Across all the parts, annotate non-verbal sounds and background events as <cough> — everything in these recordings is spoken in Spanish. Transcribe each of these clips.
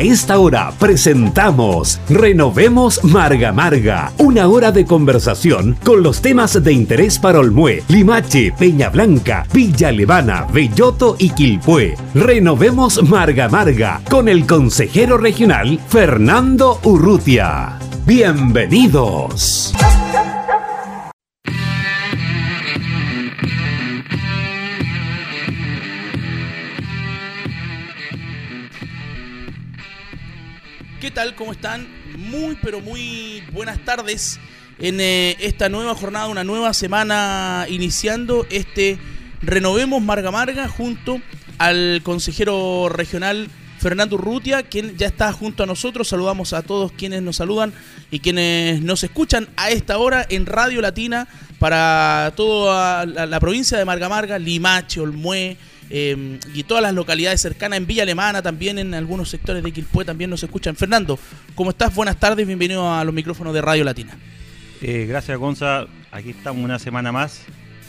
A esta hora presentamos Renovemos Marga Marga, una hora de conversación con los temas de interés para Olmué, Limache, Peña Blanca, Villa Levana, Belloto y Quilpué. Renovemos Marga Marga con el consejero regional Fernando Urrutia. Bienvenidos. ¿Qué tal? ¿Cómo están? Muy, pero muy buenas tardes en eh, esta nueva jornada, una nueva semana iniciando este Renovemos Marga Marga junto al consejero regional Fernando Urrutia, quien ya está junto a nosotros. Saludamos a todos quienes nos saludan y quienes nos escuchan a esta hora en Radio Latina para toda la, la provincia de Marga Marga, Limache, Olmué, eh, y todas las localidades cercanas en Villa Alemana, también en algunos sectores de Quilpué también nos escuchan. Fernando, ¿cómo estás? Buenas tardes, bienvenido a los micrófonos de Radio Latina. Eh, gracias, Gonza. Aquí estamos una semana más,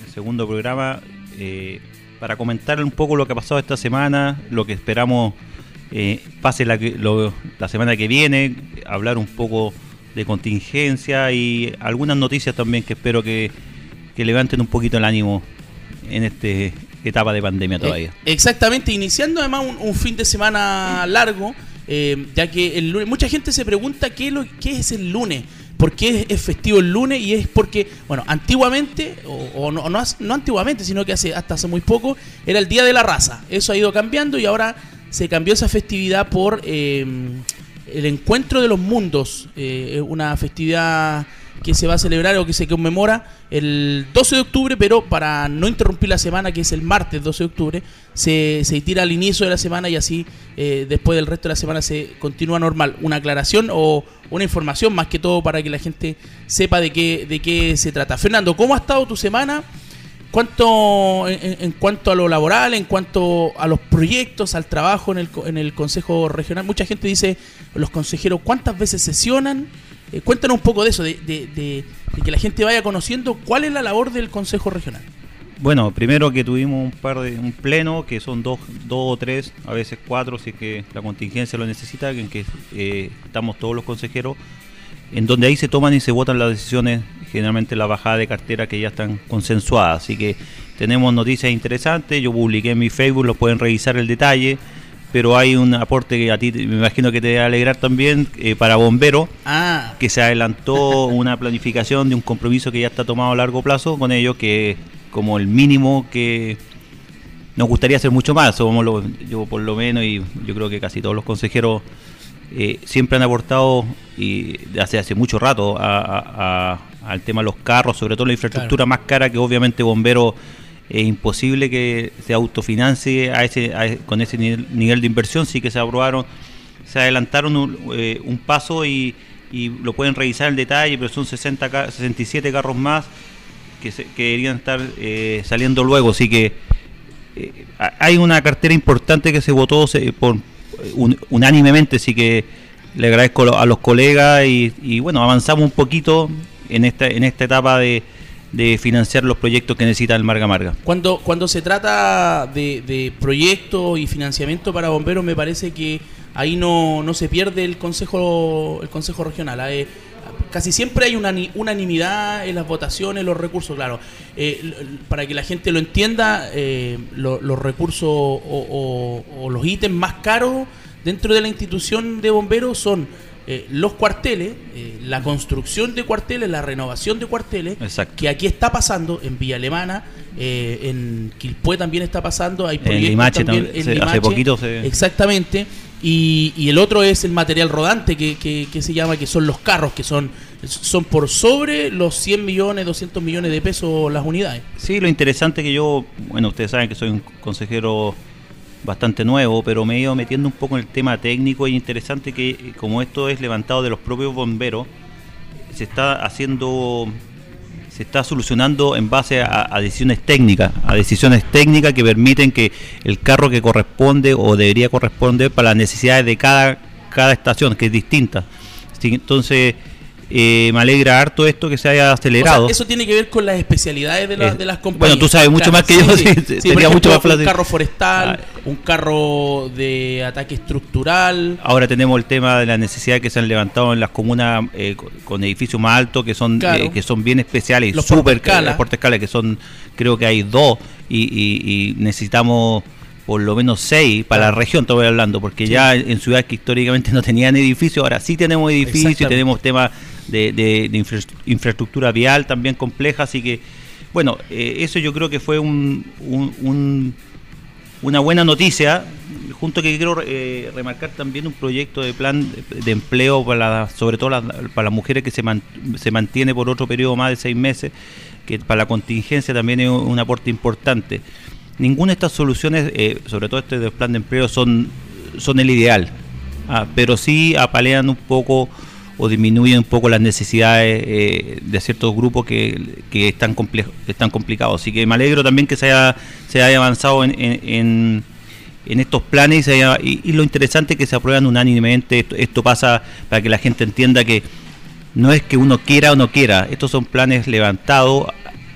el segundo programa, eh, para comentar un poco lo que ha pasado esta semana, lo que esperamos eh, pase la, la semana que viene, hablar un poco de contingencia y algunas noticias también que espero que, que levanten un poquito el ánimo en este etapa de pandemia todavía. Eh, exactamente, iniciando además un, un, fin de semana largo, eh, ya que el lunes, mucha gente se pregunta qué, lo, qué es el lunes, por qué es festivo el lunes y es porque, bueno, antiguamente, o, o no, no, no, antiguamente, sino que hace, hasta hace muy poco, era el Día de la Raza. Eso ha ido cambiando y ahora se cambió esa festividad por eh, el Encuentro de los Mundos, eh, una festividad que se va a celebrar o que se conmemora el 12 de octubre, pero para no interrumpir la semana, que es el martes 12 de octubre, se, se tira al inicio de la semana y así eh, después del resto de la semana se continúa normal. Una aclaración o una información más que todo para que la gente sepa de qué, de qué se trata. Fernando, ¿cómo ha estado tu semana? ¿Cuánto, en, en, cuanto a lo laboral, en cuanto a los proyectos, al trabajo en el, en el Consejo Regional, mucha gente dice, los consejeros, ¿cuántas veces sesionan? Eh, cuéntanos un poco de eso, de, que la gente vaya conociendo cuál es la labor del Consejo Regional. Bueno, primero que tuvimos un par de un pleno, que son dos, dos o tres, a veces cuatro, si es que la contingencia lo necesita, en que eh, estamos todos los consejeros, en donde ahí se toman y se votan las decisiones, generalmente la bajada de cartera que ya están consensuadas. Así que tenemos noticias interesantes, yo publiqué en mi Facebook, lo pueden revisar el detalle pero hay un aporte que a ti me imagino que te debe alegrar también eh, para Bombero, ah. que se adelantó <laughs> una planificación de un compromiso que ya está tomado a largo plazo con ellos, que como el mínimo que nos gustaría hacer mucho más, somos lo, yo por lo menos y yo creo que casi todos los consejeros eh, siempre han aportado y hace hace mucho rato a, a, a, al tema de los carros, sobre todo la infraestructura claro. más cara que obviamente Bombero es imposible que se autofinancie a ese, a, con ese nivel, de inversión, sí que se aprobaron, se adelantaron un, eh, un paso y, y, lo pueden revisar en detalle, pero son 60, 67 carros más que, se, que deberían estar eh, saliendo luego, así que eh, hay una cartera importante que se votó se, por, un, unánimemente, así que le agradezco a los colegas y, y bueno, avanzamos un poquito en esta, en esta etapa de de financiar los proyectos que necesita el Marga Marga. Cuando, cuando se trata de, de proyectos y financiamiento para bomberos, me parece que ahí no, no se pierde el consejo el consejo regional. Casi siempre hay una unanimidad en las votaciones, los recursos, claro. Eh, para que la gente lo entienda, eh, lo, los recursos o, o los ítems más caros dentro de la institución de bomberos son eh, los cuarteles, eh, la construcción de cuarteles, la renovación de cuarteles, Exacto. que aquí está pasando en Villa Alemana, eh, en Quilpué también está pasando, hay proyectos en Limache también, en se, Limache, hace poquito se... exactamente, y, y, el otro es el material rodante que, que, que, se llama, que son los carros, que son son por sobre los 100 millones, 200 millones de pesos las unidades. Sí, lo interesante que yo, bueno, ustedes saben que soy un consejero bastante nuevo, pero me he ido metiendo un poco en el tema técnico y interesante que como esto es levantado de los propios bomberos, se está haciendo, se está solucionando en base a, a decisiones técnicas, a decisiones técnicas que permiten que el carro que corresponde o debería corresponder para las necesidades de cada, cada estación, que es distinta. Entonces, eh, me alegra harto esto que se haya acelerado. eso tiene que ver con las especialidades de, Eh, de las compañías. bueno, tú sabes mucho más que yo, sí, <laughs> sería mucho más fácil. Un carro forestal, Ah. un carro de ataque estructural. Ahora tenemos el tema de la necesidad que se han levantado en las comunas eh, con- edificios más altos que son Claro. eh, que son bien especiales, Los super los portaescala, que son creo que hay dos y, y- y necesitamos por lo menos seis para la región, estoy hablando, porque Sí. ya en ciudades que históricamente no tenían edificios, ahora sí tenemos edificios, Exactamente. tenemos temas de, de- de infra- infraestructura vial también compleja, así que bueno, eh, eso yo creo que fue un- un- un una buena noticia, junto que quiero eh, remarcar también un proyecto de plan de, empleo para la- sobre todo las- para las mujeres que se, man- se mantiene por otro periodo más de seis meses, que para la contingencia también es un, un aporte importante. Ninguna de estas soluciones, eh, sobre todo este del plan de empleo, son, son el ideal, ah, pero sí apalean un poco o disminuyen un poco las necesidades eh, de ciertos grupos que, que están, comple- que están complicados. Así que me alegro también que se haya, se haya avanzado en, en- en- estos planes y, se haya- y- y lo interesante es que se aprueban unánimemente. Esto, esto pasa para que la gente entienda que no es que uno quiera o no quiera, estos son planes levantados,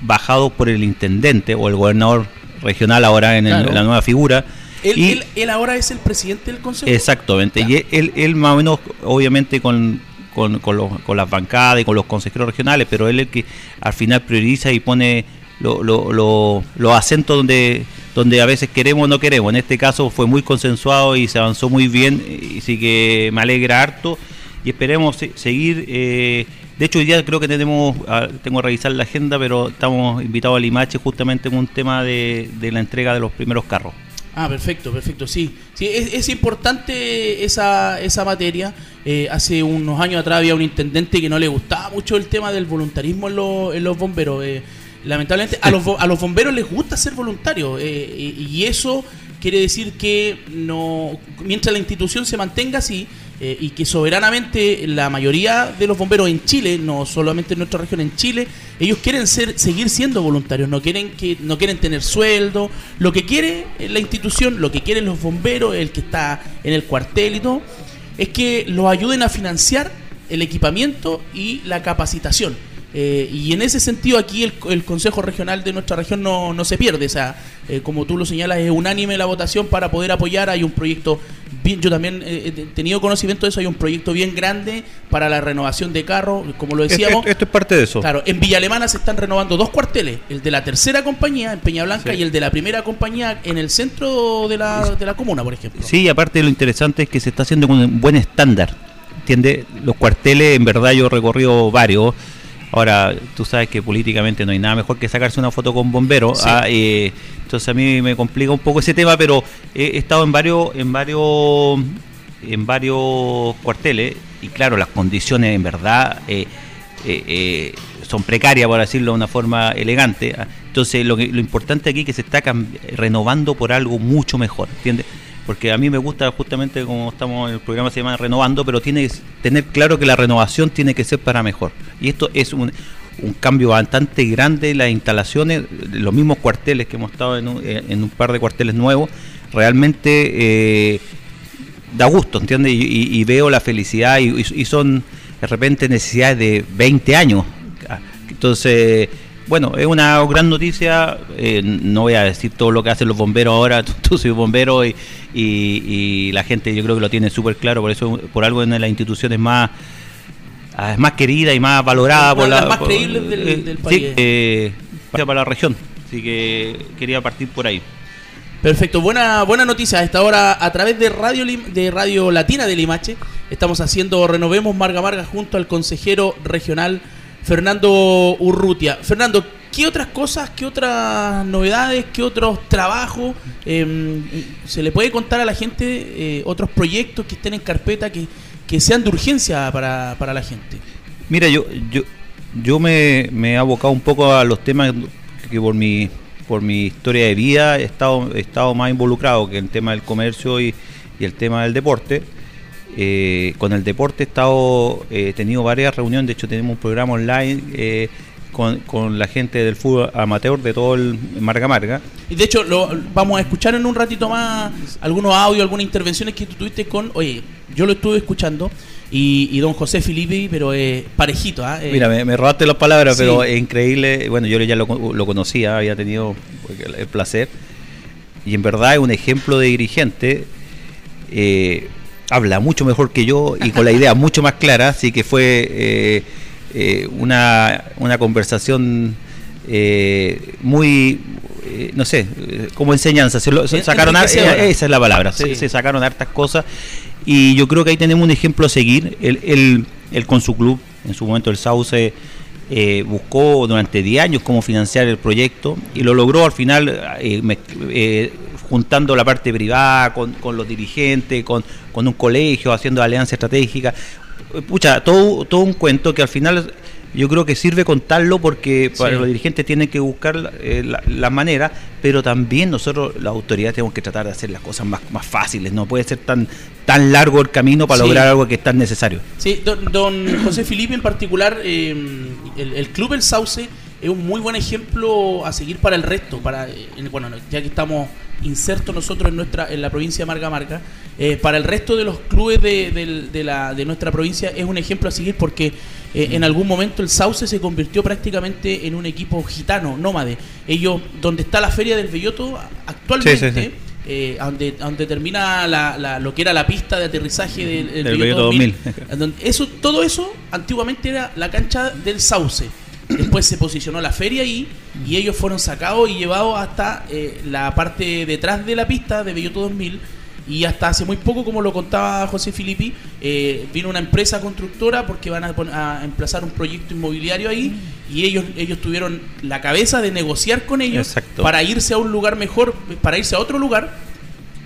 bajados por el intendente o el gobernador regional ahora en, el- Claro. la nueva figura. Él, Y- él- él ahora es el presidente del consejo. Exactamente, Ya. y él, él más o menos, obviamente con, con, con los- con las bancadas y con los consejeros regionales, pero él es el que al final prioriza y pone lo- lo- lo- los acentos donde, donde a veces queremos o no queremos. En este caso fue muy consensuado y se avanzó muy bien, y así que me alegra harto y esperemos se- seguir. eh, de hecho, hoy día creo que tenemos, tengo que revisar la agenda, pero estamos invitados a Limache justamente con un tema de, de la entrega de los primeros carros. Ah, perfecto, perfecto, sí. sí es, es importante esa, esa materia. Eh, hace unos años atrás había un intendente que no le gustaba mucho el tema del voluntarismo en, los- en los bomberos. Eh, lamentablemente a los, a los bomberos les gusta ser voluntarios eh, y, y eso quiere decir que no mientras la institución se mantenga así eh, y que soberanamente la mayoría de los bomberos en Chile, no solamente en nuestra región, en Chile, ellos quieren ser seguir siendo voluntarios, no quieren que no quieren tener sueldo, lo que quiere la institución, lo que quieren los bomberos, el que está en el cuartel y todo, es que los ayuden a financiar el equipamiento y la capacitación. Eh, y en ese sentido aquí el, Consejo Regional de nuestra región no, no se pierde. O sea, eh, como tú lo señalas, es unánime la votación para poder apoyar. Hay un proyecto, bien, yo también eh, he tenido conocimiento de eso, hay un proyecto bien grande para la renovación de carros, como lo decíamos. Esto, esto es parte de eso. Claro, en Villa Alemana se están renovando dos cuarteles, el de la tercera compañía en Peña Blanca Sí. y el de la primera compañía en el centro de la, de la comuna, por ejemplo. Sí, aparte lo interesante es que se está haciendo con un buen estándar. ¿Entiendes? Los cuarteles, en verdad, yo he recorrido varios. Ahora, tú sabes que políticamente no hay nada mejor que sacarse una foto con bomberos. Sí. ah, eh, entonces a mí me complica un poco ese tema, pero he, estado en varios, en varios, en varios cuarteles y claro, las condiciones en verdad eh, eh, eh, son precarias, por decirlo de una forma elegante. ah. Entonces lo, que, lo importante aquí es que se está renovando por algo mucho mejor, ¿entiendes? Porque a mí me gusta justamente como estamos en el programa se llama Renovando, pero tiene que tener claro que la renovación tiene que ser para mejor. Y esto es un, un cambio bastante grande las instalaciones, los mismos cuarteles que hemos estado en un, eh, en un par de cuarteles nuevos, realmente eh, da gusto, ¿entiendes? Y, y- veo la felicidad y- y son de repente necesidades de 20 años. Entonces, bueno, es una gran noticia. eh, no voy a decir todo lo que hacen los bomberos ahora. <laughs> Tú, tú soy bombero y, y- y la gente yo creo que lo tiene súper claro. Por eso, por algo en las instituciones más ah, es más querida y más valorada Una por la las más por- creíbles del- eh, del sí, país. eh, para la región. Así que quería partir por ahí. Perfecto, buena, buena noticia. A esta hora, a través de Radio, Lim- de Radio Latina de Limache, estamos haciendo Renovemos Marga Marga junto al consejero regional Fernando Urrutia. Fernando, ¿qué otras cosas, qué otras novedades, qué otros trabajos eh, se le puede contar a la gente, eh, otros proyectos que estén en carpeta que, que sean de urgencia para, para la gente? Mira, yo yo, yo me, me he abocado un poco a los temas que por mi por mi historia de vida he estado, he estado más involucrado que el tema del comercio y, y el tema del deporte. Eh, con el deporte he estado eh, tenido varias reuniones, de hecho tenemos un programa online eh, con, con la gente del fútbol amateur de todo el Marga Marga. Y de hecho, lo, vamos a escuchar en un ratito más algunos audios, algunas intervenciones que tú tuviste con. Oye, yo lo estuve escuchando y, don José Filippi, pero eh, parejito. ¿ah? Eh, Mira, me, robaste las palabras, pero es increíble. Bueno, yo ya lo, conocía, había tenido el placer. Y en verdad es un ejemplo de dirigente. Eh, habla mucho mejor que yo y con la idea <laughs> mucho más clara, así que fue una, una conversación muy, no sé, como enseñanza. Se, sacaron, esa es la palabra, se, sacaron hartas cosas y yo creo que ahí tenemos un ejemplo a seguir. Él, con su club, en su momento el Sauce, eh, buscó durante 10 años cómo financiar el proyecto y lo logró al final eh, eh, juntando la parte privada con, con los dirigentes, con, con, un colegio, haciendo alianza estratégica. Pucha, todo, todo un cuento que al final yo creo que sirve contarlo porque para los dirigentes tienen que buscar eh, la, manera, pero también nosotros, las autoridades, tenemos que tratar de hacer las cosas más, más fáciles. No puede ser tan, tan largo el camino para lograr algo que es tan necesario. Sí, don, José Felipe en particular, em, el, Club El Sauce es un muy buen ejemplo a seguir para el resto. Para, eh, bueno, ya que estamos insertos nosotros en nuestra en la provincia de Marga Marga, eh, para el resto de los clubes de, de, la, de nuestra provincia es un ejemplo a seguir porque eh, en algún momento el Sauce se convirtió prácticamente en un equipo gitano, nómade. Ellos, donde está la feria del Belloto actualmente, eh, donde, termina la, lo que era la pista de aterrizaje del, Belloto 2000. eso, todo eso antiguamente era la cancha del Sauce. Después se posicionó la feria ahí y ellos fueron sacados y llevados hasta eh, la parte detrás de la pista de Belloto 2000 y hasta hace muy poco, como lo contaba José Filippi, eh, vino una empresa constructora porque van a, emplazar un proyecto inmobiliario ahí y ellos, ellos tuvieron la cabeza de negociar con ellos para irse a un lugar mejor, para irse a otro lugar.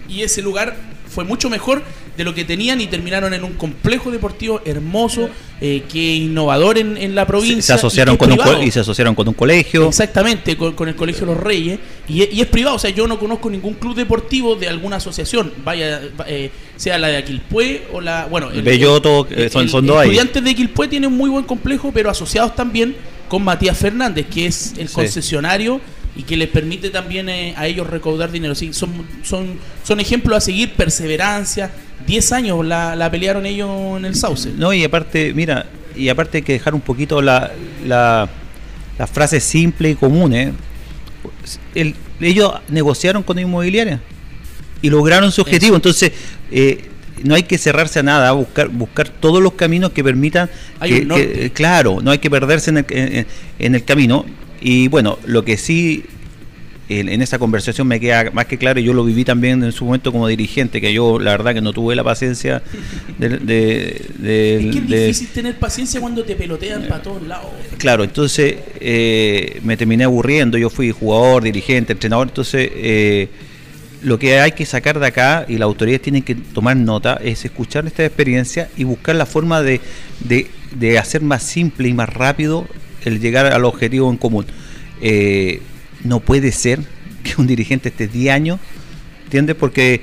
Y ese lugar fue mucho mejor de lo que tenían y terminaron en un complejo deportivo hermoso, eh, que innovador en, la provincia. Se asociaron con un y se asociaron con un colegio. Exactamente, con, el Colegio Los Reyes. Y, es privado, o sea, yo no conozco ningún club deportivo de alguna asociación, vaya, eh, sea la de Aquilpue o la. Bueno, el, Belloto, eh, son, son dos Estudiantes de Aquilpue tienen un muy buen complejo, pero asociados también con Matías Fernández, que es el concesionario y que les permite también eh, a ellos recaudar dinero. Sí, son, son, son ejemplos a seguir, perseverancia. Diez años la, pelearon ellos en el Sauce. No, y aparte, mira, y aparte hay que dejar un poquito la, la, frase simple y común. ¿eh? ellos negociaron con la inmobiliaria y lograron su objetivo. Entonces, eh, no hay que cerrarse a nada, buscar buscar todos los caminos que permitan. que, claro, no hay que perderse en el, en el camino. Y bueno, lo que sí en, esa conversación me queda más que claro, y yo lo viví también en su momento como dirigente, que yo la verdad que no tuve la paciencia de... de, <laughs> es que es difícil tener paciencia cuando te pelotean para todos lados. Claro, entonces eh, me terminé aburriendo, yo fui jugador, dirigente, entrenador, entonces... Eh, lo que hay que sacar de acá y las autoridades tienen que tomar nota es escuchar esta experiencia y buscar la forma de, de, de hacer más simple y más rápido el llegar al objetivo en común. Eh, no puede ser que un dirigente esté 10 años, ¿entiendes? Porque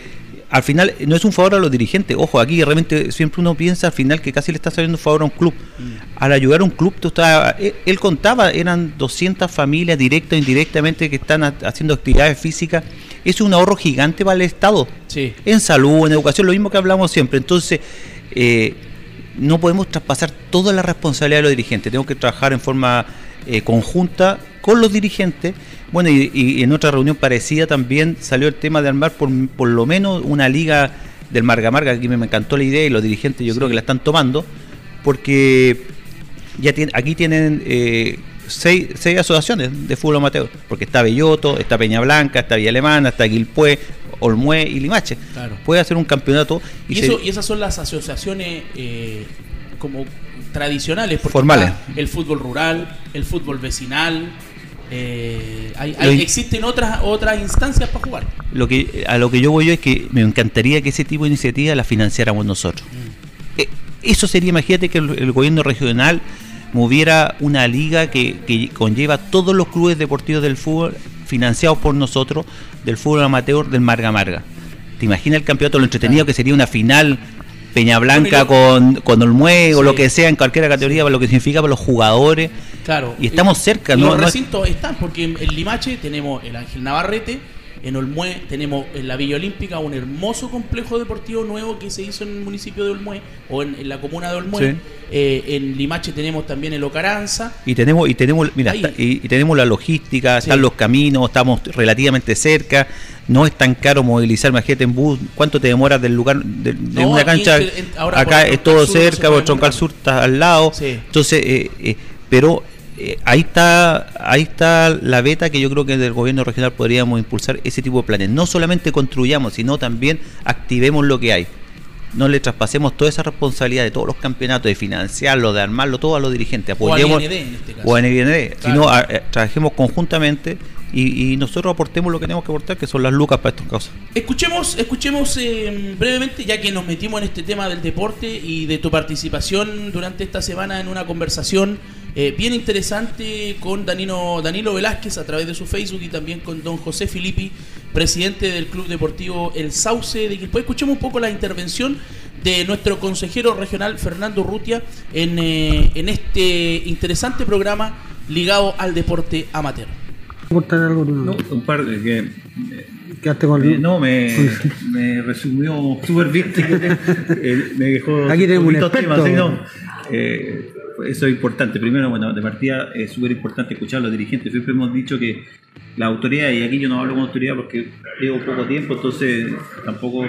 al final no es un favor a los dirigentes. Ojo, aquí realmente siempre uno piensa al final que casi le está saliendo un favor a un club. Mm. Al ayudar a un club, tú él, contaba, eran 200 familias directas e indirectamente que están haciendo actividades físicas. Es un ahorro gigante para el Estado. Sí. En salud, en educación, lo mismo que hablamos siempre. Entonces, eh, no podemos traspasar toda la responsabilidad de los dirigentes, tenemos que trabajar en forma eh, conjunta con los dirigentes. Bueno, y, en otra reunión parecida también salió el tema de armar por, por lo menos una liga del Marga Marga, aquí me, encantó la idea y los dirigentes yo creo que la están tomando, porque ya tiene, aquí tienen eh, seis, seis, asociaciones de fútbol amateur, porque está Belloto, está Peña Blanca, está Villa Alemana, está Guilpué, Olmué y Limache. Puede hacer un campeonato. Y, eso, y esas son las asociaciones eh, como tradicionales. Formales. El fútbol rural, el fútbol vecinal. Eh, hay, existen otras otras instancias para jugar. Lo que a lo que yo voy yo es que me encantaría que ese tipo de iniciativa la financiáramos nosotros. Mm. Eh, eso sería, imagínate que el, gobierno regional moviera una liga que, que conlleva todos los clubes deportivos del fútbol financiados por nosotros del fútbol amateur del Marga Marga. ¿Te imaginas el campeonato, lo entretenido que sería una final Peña Blanca con, con Olmue o lo que sea en cualquier categoría, para lo que significa para los jugadores? Claro. Y estamos cerca, ¿no? Los recintos están, porque en Limache tenemos el Ángel Navarrete, en Olmué, tenemos en la Villa Olímpica un hermoso complejo deportivo nuevo que se hizo en el municipio de Olmué o en, la comuna de Olmué. Eh, en Limache tenemos también el Ocaranza. Y tenemos, y tenemos, mira, y, tenemos la logística, están los caminos, estamos relativamente cerca. No es tan caro movilizar, imagínate en bus, ¿cuánto te demoras del lugar, de, una cancha? acá es todo cerca, por Troncal Sur está al lado, entonces, eh, eh, pero eh, ahí está ahí está la beta que yo creo que del gobierno regional podríamos impulsar ese tipo de planes. No solamente construyamos, sino también activemos lo que hay. No le traspasemos toda esa responsabilidad de todos los campeonatos, de financiarlo, de armarlo todo a los dirigentes. Apoyemos, o a en este caso. O a sino trabajemos conjuntamente y, nosotros aportemos lo que tenemos que aportar, que son las lucas para estas cosas. Escuchemos, escuchemos eh, brevemente, ya que nos metimos en este tema del deporte y de tu participación durante esta semana en una conversación eh, bien interesante con Danilo, Danilo Velázquez a través de su Facebook y también con don José Filippi, presidente del Club Deportivo El Sauce de Quilpue. Escuchemos un poco la intervención de nuestro consejero regional Fernando Rutia en, eh, en este interesante programa ligado al deporte amateur algo? No, un par de que. ¿Quedaste con eh, No, me, me resumió súper bien. <laughs> Me dejó. Aquí tenemos un experto. Temas, no, eh, eso es importante. Primero, bueno, de partida es súper importante escuchar a los dirigentes. Siempre hemos dicho que la autoridad, y aquí yo no hablo con autoridad porque llevo poco tiempo, entonces tampoco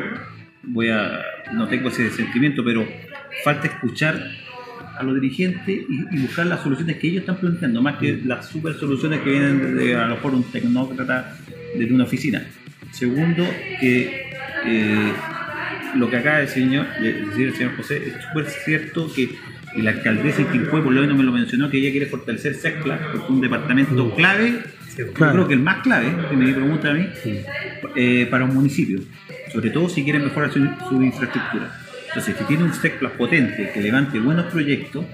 voy a. No tengo ese sentimiento, pero falta escuchar a los dirigentes y, buscar las soluciones que ellos están planteando, más que las super soluciones que vienen de a lo mejor un tecnócrata de una oficina. Segundo, que eh, lo que acaba de decir, el señor José es súper cierto que la alcaldesa de Quilpue, por lo menos me lo mencionó, que ella quiere fortalecer SECLA, porque es un departamento clave, yo creo que el más clave, si me pregunta a mí, eh, para un municipio, sobre todo si quieren mejorar su infraestructura. Entonces, si tiene un SECPLAS potente que levante buenos proyectos,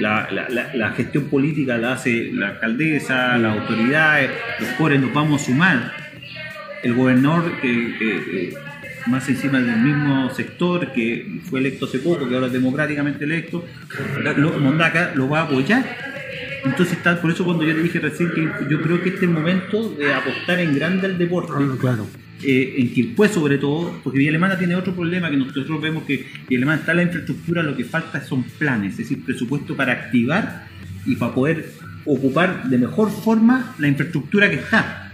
la, gestión política la hace la alcaldesa, las autoridades, los cores nos vamos a sumar. El gobernador, que, más encima del mismo sector, que fue electo hace poco, que ahora es democráticamente electo, Mondaca lo va a apoyar. Entonces, está, por eso cuando yo le dije recién que yo creo que este es el momento de apostar en grande al deporte. Claro eh, en Quilpué sobre todo, porque Villa Alemana tiene otro problema que nosotros vemos que Villa Alemana está la infraestructura, lo que falta son planes, es decir, presupuesto para activar y para poder ocupar de mejor forma la infraestructura que está.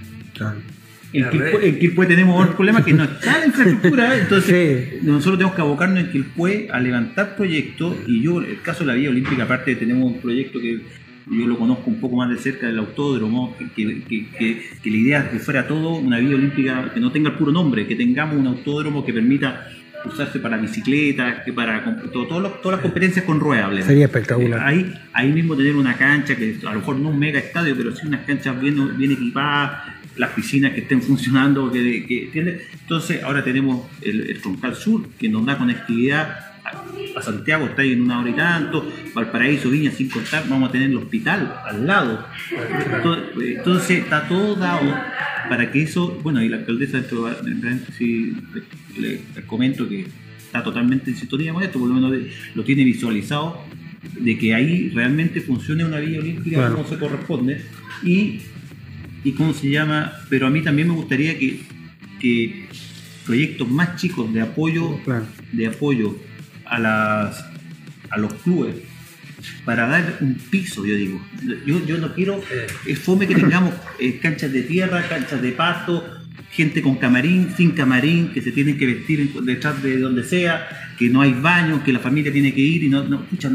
En Quilpué, tenemos otro problema que no está la infraestructura, <laughs> entonces nosotros tenemos que abocarnos en Quilpué a levantar proyectos y yo, el caso de la Vía Olímpica, aparte tenemos un proyecto que yo lo conozco un poco más de cerca del autódromo, que, que, la idea es que fuera todo una vía olímpica que no tenga el puro nombre, que tengamos un autódromo que permita usarse para bicicletas, que para todo, todas las competencias con ruedas. Sería espectacular. Ahí, ahí mismo tener una cancha que a lo mejor no un mega estadio, pero sí unas canchas bien, bien equipadas, las piscinas que estén funcionando, que, entonces ahora tenemos el, el Troncal Sur que nos da conectividad a Santiago está ahí en una hora y tanto, Valparaíso, Viña, sin contar, vamos a tener el hospital al lado. Entonces está todo dado para que eso, bueno, y la alcaldesa, si le, comento que está totalmente en sintonía con esto, por lo menos lo tiene visualizado, de que ahí realmente funcione una vía olímpica como se corresponde y, y cómo se llama, pero a mí también me gustaría que, que proyectos más chicos de apoyo, de apoyo a, las, a los clubes para dar un piso, yo digo. Yo, yo no quiero, es fome que tengamos eh, canchas de tierra, canchas de pasto, gente con camarín, sin camarín, que se tienen que vestir detrás de donde sea, que no hay baños, que la familia tiene que ir y no, no escucha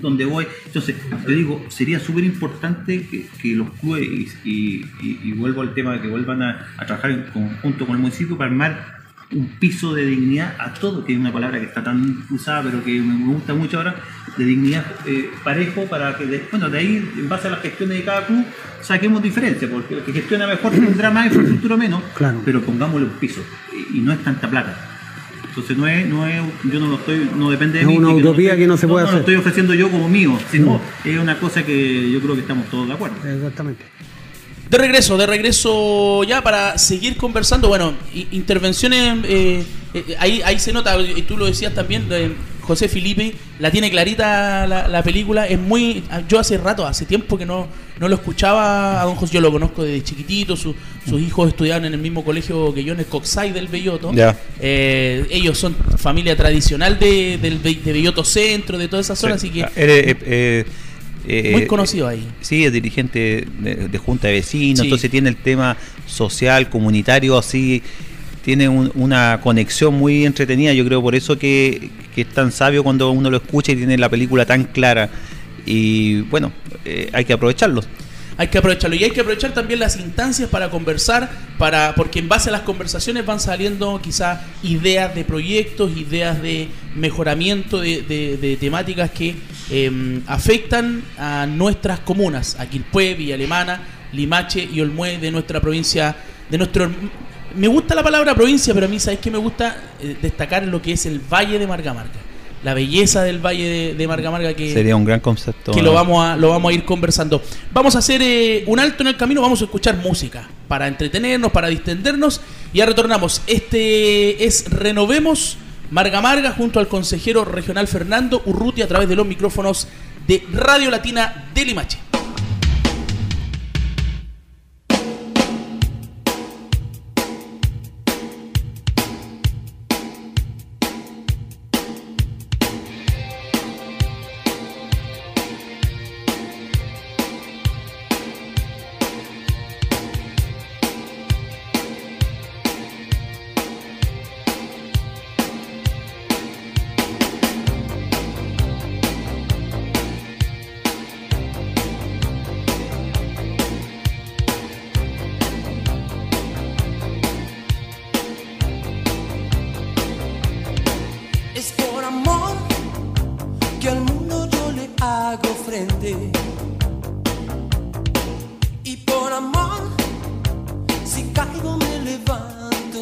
dónde voy. Entonces, yo digo, sería súper importante que, los clubes, y, y, vuelvo al tema de que vuelvan a, a trabajar en conjunto con el municipio para armar un piso de dignidad a todo, que es una palabra que está tan usada, pero que me gusta mucho ahora, de dignidad eh, parejo para que, bueno, de ahí, en base a las gestiones de cada club, saquemos diferencias, porque el que gestiona mejor <clears throat> tendrá más infraestructura menos, claro. pero pongámosle un piso, y, no es tanta plata. Entonces no es, no es, yo no lo estoy, no depende de mí. Es una utopía que no, se puede hacer. No lo estoy ofreciendo yo como mío, sino es una cosa que yo creo que estamos todos de acuerdo. Exactamente. De regreso, de regreso ya para seguir conversando. Bueno, intervenciones, eh, eh, ahí, ahí se nota, y tú lo decías también, José Felipe la tiene clarita la, la película. Es muy. Yo hace rato, hace tiempo que no, no lo escuchaba a don José. Yo lo conozco desde chiquitito. su- sus hijos estudiaban en el mismo colegio que yo, en el Coxay del Belloto. Ya. Eh, ellos son familia tradicional de, del de Belloto Centro, de toda esa zona. Así que Ah, eres, eh, eh, eh, muy conocido ahí. Sí, es dirigente de, de junta de vecinos, Sí. entonces tiene el tema social, comunitario, así, tiene un- una conexión muy entretenida, yo creo por eso que, que es tan sabio cuando uno lo escucha y tiene la película tan clara. Y bueno, eh, hay que aprovecharlo. Hay que aprovecharlo. Y hay que aprovechar también las instancias para conversar, para porque en base a las conversaciones van saliendo quizás ideas de proyectos, ideas de mejoramiento de, de- de temáticas que eh, afectan a nuestras comunas, a Quilpué, Villa Alemana, Limache y Olmué de nuestra provincia, de nuestro me gusta la palabra provincia, pero a mí sabes que me gusta Eh, destacar lo que es el Valle de Marga Marga, la belleza del Valle de, de Marga Marga que Sería un gran concepto. que ¿no? lo vamos a lo vamos a ir conversando. Vamos a hacer eh, un alto en el camino, vamos a escuchar música para entretenernos, para distendernos y ya retornamos. Este es Renovemos Marga Marga junto al consejero regional Fernando Urruti a través de los micrófonos de Radio Latina de Limache.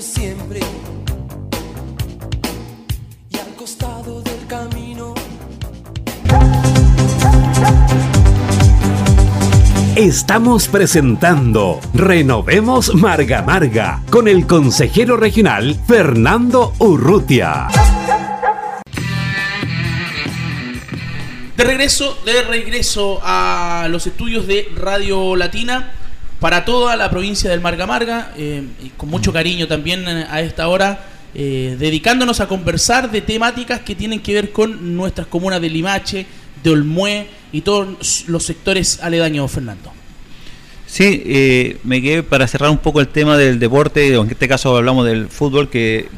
Siempre. Y al costado del camino Estamos presentando Renovemos Marga Marga con el consejero regional Fernando Urrutia. De regreso, de regreso a los estudios de Radio Latina para toda la provincia del Marga Marga, eh, y con mucho cariño también eh, a esta hora, eh, dedicándonos a conversar de temáticas que tienen que ver con nuestras comunas de Limache, de Olmué y todos los sectores aledaños, Fernando. Sí, eh, me quedé para cerrar un poco el tema del deporte, en este caso hablamos del fútbol, que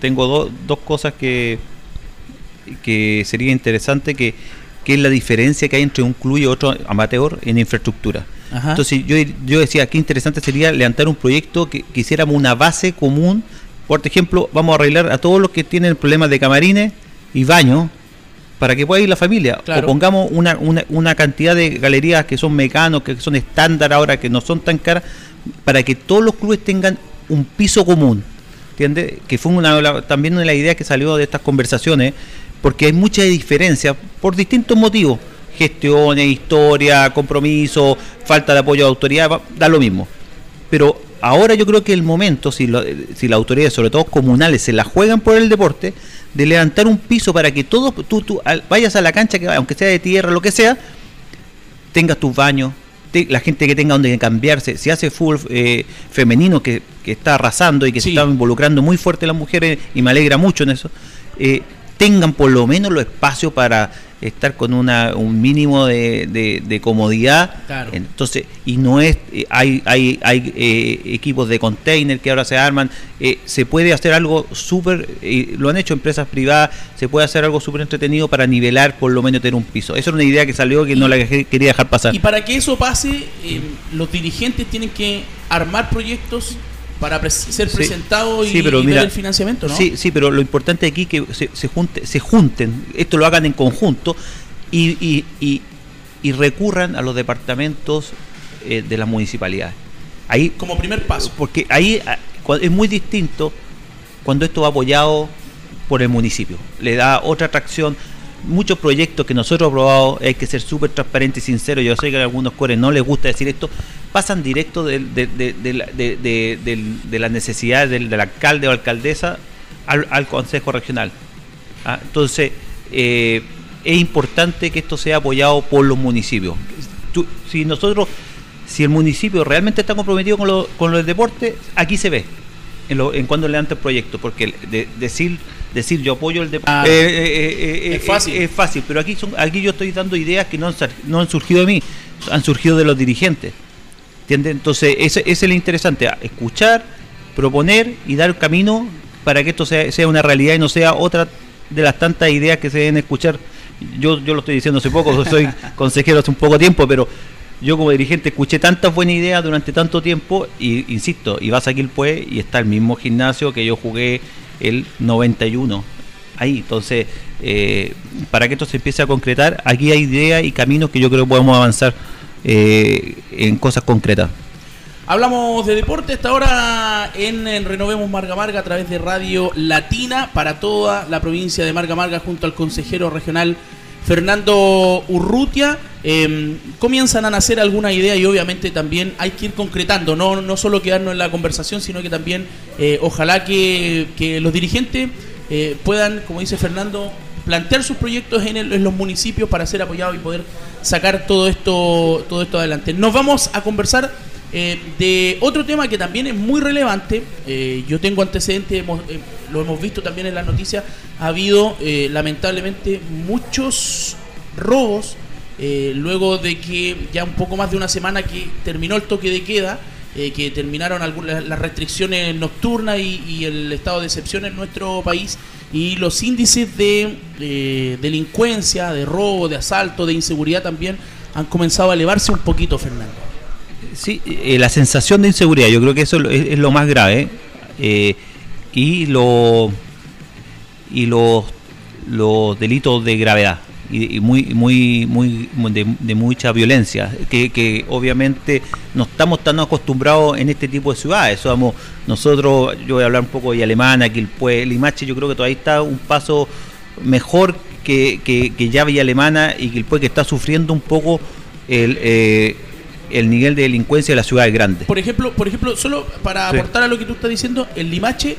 tengo do- dos cosas que, que sería interesante, que, que es la diferencia que hay entre un club y otro amateur en infraestructura. Ajá. Entonces yo, yo decía, qué interesante sería levantar un proyecto que quisiéramos una base común. Por ejemplo, vamos a arreglar a todos los que tienen problemas de camarines y baños para que pueda ir la familia. Claro. O pongamos una, una, una cantidad de galerías que son mecanos, que son estándar ahora, que no son tan caras, para que todos los clubes tengan un piso común. ¿Entiendes? Que fue una, la- también una de las ideas que salió de estas conversaciones, porque hay muchas diferencias por distintos motivos. Gestiones, historia, compromiso, falta de apoyo de autoridad, da lo mismo. Pero ahora yo creo que el momento, si, lo- si las autoridades, sobre todo comunales, se la juegan por el deporte, de levantar un piso para que todos, tú, tú al- vayas a la cancha, que aunque sea de tierra, lo que sea, tengas tus baños, te- la gente que tenga donde cambiarse, si hace fútbol eh, femenino que, que está arrasando y que Sí. se está involucrando muy fuerte las mujeres y me alegra mucho en eso, eh, tengan por lo menos los espacios para estar con una, un mínimo de, de- de comodidad. Claro. Entonces, y no es, eh, hay, hay, hay eh, equipos de container que ahora se arman, eh, se puede hacer algo súper, eh, lo han hecho empresas privadas, se puede hacer algo súper entretenido para nivelar, por lo menos tener un piso. Esa era una idea que salió que no la que- quería dejar pasar. Y para que eso pase, eh, los dirigentes tienen que armar proyectos para ser Sí. presentados y, Sí, pero y mira, ver el financiamiento, ¿no? Sí, sí, pero lo importante aquí es que se, se, junte- se junten, esto lo hagan en conjunto y, y, y- y recurran a los departamentos eh, de las municipalidades. Ahí, Como primer paso. porque ahí ah, es muy distinto cuando esto va apoyado por el municipio. Le da otra atracción. Muchos proyectos que nosotros probado, hay que ser súper transparente y sincero. Yo sé que a algunos cores no les gusta decir esto, pasan directo de, de- de de- las necesidades del, alcalde o alcaldesa al, al consejo regional. Ah, Entonces, eh, es importante que esto sea apoyado por los municipios. Si nosotros, si el municipio realmente está comprometido con, lo, con el deporte, aquí se ve en, lo- en cuando levanta el proyecto, porque decir decir yo apoyo el deporte Ah, es es fácil. es fácil, pero aquí son, aquí yo estoy dando ideas que no han, no han surgido de mí, han surgido de los dirigentes. ¿Entiendes? Entonces, ese, ese es lo interesante, escuchar, proponer y dar camino para que esto sea, sea una realidad y no sea otra de las tantas ideas que se deben escuchar. Yo, yo lo estoy diciendo hace poco, <laughs> soy consejero hace un poco tiempo, pero yo como dirigente escuché tantas buenas ideas durante tanto tiempo y insisto, y vas a Quilpue y está el mismo gimnasio que yo jugué el 91 ahí. Entonces, eh, para que esto se empiece a concretar, aquí hay ideas y caminos que yo creo que podemos avanzar eh, en cosas concretas. Hablamos de deporte esta hora en, en Renovemos Marga Marga a través de Radio Latina para toda la provincia de Marga Marga junto al consejero regional Fernando Urrutia. Eh, comienzan a nacer alguna idea y obviamente también hay que ir concretando, no, no solo quedarnos en la conversación, sino que también eh, ojalá que, que los dirigentes eh, puedan, como dice Fernando, plantear sus proyectos en, el- en los municipios para ser apoyados y poder sacar todo esto, todo esto adelante. Nos vamos a conversar eh, de otro tema que también es muy relevante. Eh, yo tengo antecedentes, hemos- eh, lo hemos visto también en las noticias. Ha habido eh, lamentablemente muchos robos luego de que ya un poco más de una semana que terminó el toque de queda. que terminaron algunas las restricciones nocturnas y, y el estado de excepción en nuestro país y los índices de delincuencia, de robo, de asalto, de inseguridad también han comenzado a elevarse un poquito, Fernando. Sí, eh, la sensación de inseguridad, yo creo que eso es, es lo más grave. eh, y lo y los, los delitos de gravedad y, y muy muy muy de, de mucha violencia que, que obviamente no estamos tan acostumbrados en este tipo de ciudades somos nosotros yo voy a hablar un poco de Alemana Quilpue Limache yo creo que todavía está un paso mejor que, que, que ya Villa Alemana y Quilpue que está sufriendo un poco el, eh, el nivel de delincuencia de las ciudades grandes Por ejemplo, por ejemplo, solo para Sí. aportar a lo que tú estás diciendo, en Limache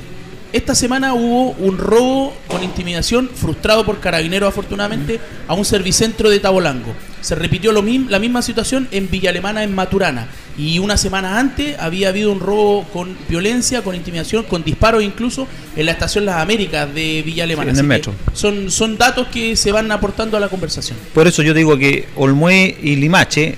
esta semana hubo un robo con intimidación frustrado por carabineros afortunadamente a un servicentro de Tabolango. Se repitió lo mismo, la misma situación en Villa Alemana en Maturana y una semana antes había habido un robo con violencia, con intimidación, con disparos incluso en la estación Las Américas de Villa Alemana. Sí, en el metro. Son son datos que se van aportando a la conversación. Por eso yo digo que Olmué y Limache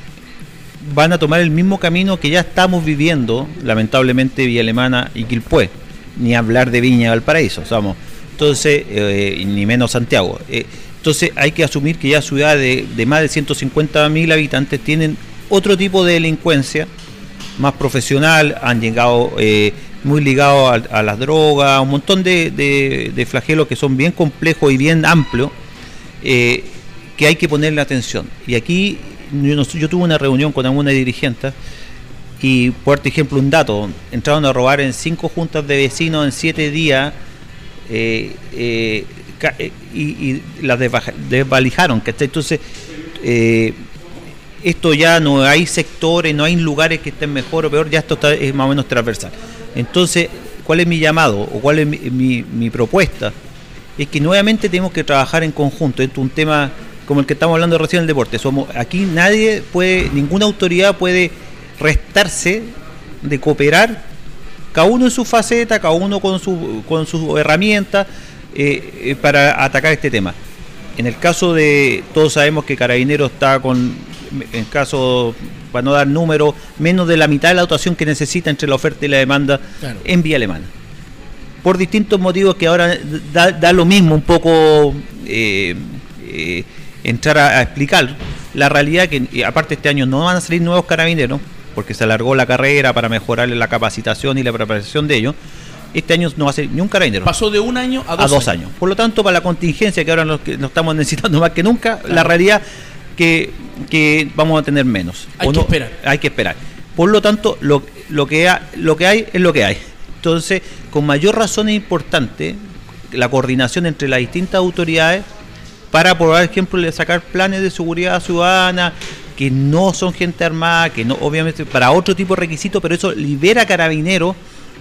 van a tomar el mismo camino que ya estamos viviendo, lamentablemente, Villa Alemana y Quilpué. Ni hablar de Viña Valparaíso, somos. Entonces, eh, ni menos Santiago. Eh, entonces hay que asumir que ya ciudades de, más de 150 mil habitantes tienen otro tipo de delincuencia, más profesional, han llegado eh, muy ligados a, las drogas, un montón de, flagelos que son bien complejos y bien amplios, que hay que ponerle atención. Y aquí yo, tuve una reunión con alguna dirigente y, por ejemplo, un dato, entraron a robar en cinco juntas de vecinos en siete días eh, eh, eh, y, las desvalijaron, ¿cachai? Entonces, esto ya no hay sectores, no hay lugares que estén mejor o peor, ya esto está, es más o menos transversal. Entonces, ¿cuál es mi llamado o cuál es mi- mi propuesta? Es que nuevamente tenemos que trabajar en conjunto. Esto es un tema como el que estamos hablando recién del deporte. Somos aquí nadie puede, ninguna autoridad puede restarse de cooperar, cada uno en su faceta, cada uno con su con sus herramientas eh, eh, para atacar este tema. En el caso de, todos sabemos que Carabineros está con, en caso, para no dar números, menos de la mitad de la dotación que necesita entre la oferta y la demanda Claro. en vía alemana. Por distintos motivos que ahora da, da lo mismo un poco eh, eh, entrar a, a explicar. La realidad que, aparte este año no van a salir nuevos carabineros, porque se alargó la carrera para mejorar la capacitación y la preparación de ellos. Este año no va a ser ni un carabinero Pasó de un año a dos, a dos años. Por lo tanto, para la contingencia que ahora nos, que nos estamos <laughs> necesitando más que nunca, la realidad que, que vamos a tener menos. Hay O que esperar. Hay que esperar. Por lo tanto, lo, lo, que ha- lo que hay es lo que hay. Entonces, con mayor razón es importante la coordinación entre las distintas autoridades para, por ejemplo, sacar planes de seguridad ciudadana que no son gente armada, que no, obviamente, para otro tipo de requisitos, pero eso libera a carabineros